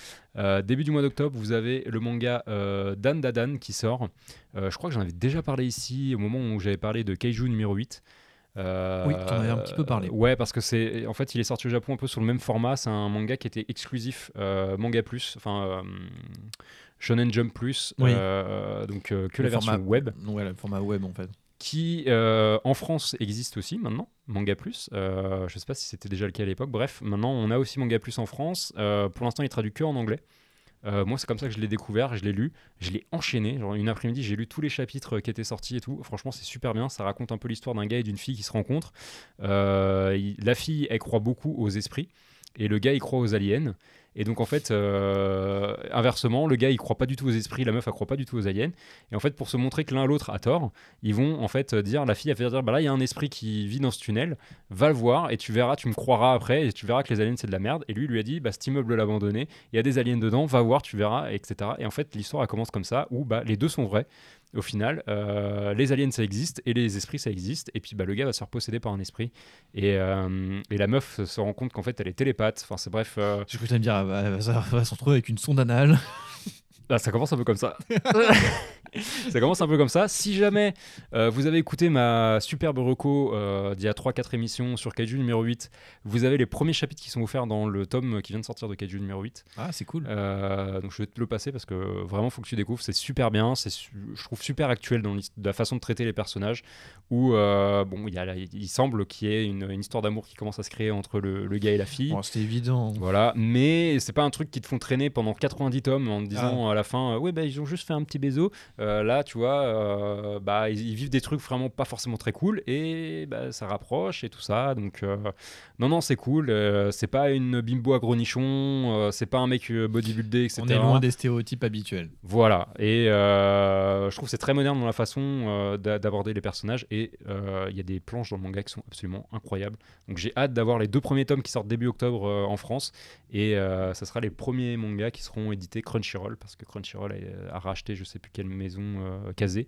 Speaker 1: début du mois d'octobre, vous avez le manga Dan Dadan qui sort. Je crois que j'en avais déjà parlé ici au moment où j'avais parlé de Kaiju numéro 8. Euh,
Speaker 2: Oui, t'en avais un petit peu parlé.
Speaker 1: Ouais, parce que c'est en fait, il est sorti au Japon un peu sur le même format. C'est un manga qui était exclusif euh, Manga Plus, enfin euh, Shonen Jump Plus,
Speaker 2: Oui.
Speaker 1: euh, donc euh, que
Speaker 2: Le
Speaker 1: la version
Speaker 2: format-
Speaker 1: web,
Speaker 2: Ouais, le format web, en fait.
Speaker 1: qui euh, en France existe aussi maintenant, Manga Plus. Euh, je sais pas si c'était déjà le cas à l'époque. Bref, maintenant on a aussi Manga Plus en France. Euh, pour l'instant, il traduit que en anglais. Moi, c'est comme ça que je l'ai découvert, je l'ai lu, je l'ai enchaîné. Genre, une après-midi, j'ai lu tous les chapitres qui étaient sortis et tout. Franchement, c'est super bien. Ça raconte un peu l'histoire d'un gars et d'une fille qui se rencontrent. La fille, elle croit beaucoup aux esprits et le gars, il croit aux aliens. Et donc, en fait, euh, inversement, le gars, il croit pas du tout aux esprits, la meuf, elle croit pas du tout aux aliens. Et en fait, pour se montrer que l'un l'autre a tort, ils vont en fait dire, la fille, elle va dire, bah là, il y a un esprit qui vit dans ce tunnel, va le voir et tu verras, tu me croiras après et tu verras que les aliens, c'est de la merde. Et lui, lui a dit, bah cet immeuble l'a abandonné, il y a des aliens dedans, va voir, tu verras, etc. Et en fait, l'histoire, commence comme ça, où bah, les deux sont vrais. Au final, euh, les aliens ça existe et les esprits ça existe. Et puis bah, le gars va se faire posséder par un esprit. Et, euh, et la meuf se rend compte qu'en fait elle est télépathe. Enfin, c'est bref. euh,
Speaker 2: Je peux te dire, elle va, elle va- elle va se retrouver avec une sonde anale.
Speaker 1: Ah, ça commence un peu comme ça. ça commence un peu comme ça. Si jamais euh, vous avez écouté ma superbe reco euh, d'il y a 3-4 émissions sur Kaiju numéro 8, vous avez les premiers chapitres qui sont offerts dans le tome qui vient de sortir de Kaiju numéro 8.
Speaker 2: Ah, c'est cool.
Speaker 1: Euh, donc je vais te le passer parce que vraiment faut que tu découvres. C'est super bien, c'est su- je trouve super actuel dans la façon de traiter les personnages. Où bon, il, y a la- il semble qu'il y ait une, une histoire d'amour qui commence à se créer entre le, le gars et la fille.
Speaker 2: Bon, C'était évident.
Speaker 1: Voilà, mais c'est pas un truc qui te font traîner pendant 90 tomes en te disant à la fin, euh, ouais, bah, ils ont juste fait un petit baiser. Euh, là, tu vois, euh, bah, ils, ils vivent des trucs vraiment pas forcément très cool et bah, ça rapproche et tout ça. Donc, non, non, c'est cool. c'est pas une bimbo à gros c'est pas un mec bodybuildé, etc.
Speaker 2: On est loin des stéréotypes habituels.
Speaker 1: Voilà, et je trouve que c'est très moderne dans la façon d'a- d'aborder les personnages, et il y a des planches dans le manga qui sont absolument incroyables. Donc j'ai hâte d'avoir les deux premiers tomes qui sortent début octobre en France, et euh, ça sera les premiers mangas qui seront édités Crunchyroll, parce que Crunchyroll a, a racheté je sais plus quelle maison, euh, Kazé. Et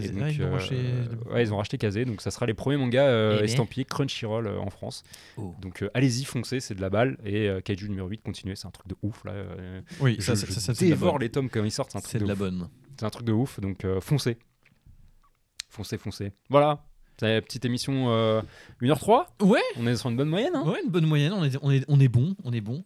Speaker 2: Kazé-
Speaker 1: donc,
Speaker 2: ah, ils ont
Speaker 1: euh,
Speaker 2: racheté-
Speaker 1: ouais, ils ont racheté Kazé, donc ça sera les premiers mangas euh,
Speaker 2: Eh ben.
Speaker 1: estampillés Crunchyroll euh, en France.
Speaker 2: Oh.
Speaker 1: Donc euh, allez-y, foncez, c'est de la balle, et euh, Kaiju numéro 8, continuez, c'est un truc de ouf là. euh,
Speaker 2: Oui,
Speaker 1: je,
Speaker 2: ça,
Speaker 1: je
Speaker 2: de
Speaker 1: dévore les tomes comme ils sortent, c'est un truc
Speaker 2: C'est de la
Speaker 1: ouf.
Speaker 2: bonne.
Speaker 1: C'est un truc de ouf, donc euh, foncez. Foncez, foncez. Voilà. C'est la petite émission euh, 1h03.
Speaker 2: Ouais,
Speaker 1: On est sur une bonne moyenne. Hein
Speaker 2: ouais, une bonne moyenne. On est, on est, on est bon, on est bon.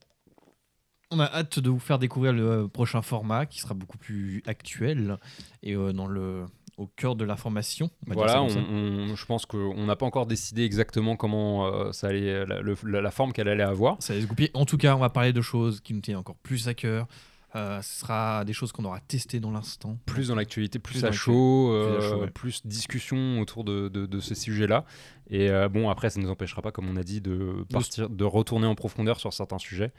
Speaker 2: On a hâte de vous faire découvrir le prochain format qui sera beaucoup plus actuel et euh, dans le au cœur de l'information.
Speaker 1: Voilà, on- on- je pense qu'on n'a pas encore décidé exactement comment euh, ça allait, la, le- la- la forme qu'elle allait avoir.
Speaker 2: Ça va se goupiller. En tout cas, on va parler de choses qui nous tiennent encore plus à cœur. Euh, ce sera des choses qu'on aura testées dans l'instant.
Speaker 1: Plus dans l'actualité, plus,
Speaker 2: Plus
Speaker 1: à chaud,
Speaker 2: Plus à
Speaker 1: euh,
Speaker 2: chaud, ouais.
Speaker 1: plus discussion autour de, de, de ce sujet-là. Et euh, bon, après, ça ne nous empêchera pas, comme on a dit, de partir, de retourner en profondeur sur certains sujets.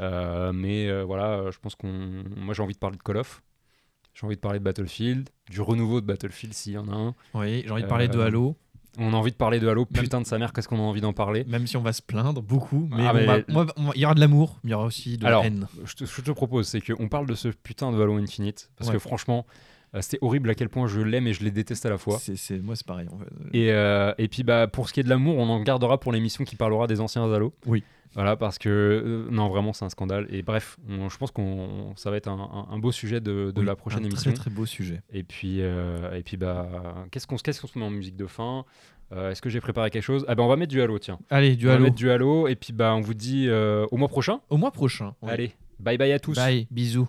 Speaker 1: Euh, mais euh, voilà, euh, je pense qu'on. Moi, j'ai envie de parler de Call of. J'ai envie de parler de Battlefield, du renouveau de Battlefield s'il y en a un.
Speaker 2: Oui, j'ai envie de parler de Halo,
Speaker 1: On a envie de parler de Halo. Putain de sa mère, qu'est-ce qu'on a envie d'en parler?
Speaker 2: Même si on va se plaindre beaucoup. Mais,
Speaker 1: Ah, mais-
Speaker 2: va- moi, il y aura de l'amour, mais il y aura aussi de
Speaker 1: Alors,
Speaker 2: la haine.
Speaker 1: je te, ce que je te propose, c'est qu'on parle de ce putain de Halo Infinite. Parce
Speaker 2: Ouais.
Speaker 1: que franchement, c'était horrible à quel point je l'aime et je les déteste à la fois.
Speaker 2: C'est, moi, c'est pareil. en fait.
Speaker 1: Et, euh, et puis bah, pour ce qui est de l'amour, on en gardera pour l'émission qui parlera des anciens Halo.
Speaker 2: Oui.
Speaker 1: Voilà, parce que euh, non, vraiment, c'est un scandale. Et bref, on- je pense qu'on ça va être un, un- un beau sujet de, de
Speaker 2: Oui,
Speaker 1: la prochaine
Speaker 2: un
Speaker 1: émission.
Speaker 2: Très, très beau sujet.
Speaker 1: Et puis, euh, et puis bah, qu'est-ce qu'on qu'est-ce qu'on se met en musique de fin? Euh, Est-ce que j'ai préparé quelque chose? Ah ben, on va mettre du Halo, tiens.
Speaker 2: Allez, du
Speaker 1: on va
Speaker 2: Halo.
Speaker 1: mettre du Halo. Et puis bah, on vous dit euh, au mois prochain.
Speaker 2: Au mois prochain. Oui.
Speaker 1: Allez, bye bye à tous.
Speaker 2: Bye, bisous.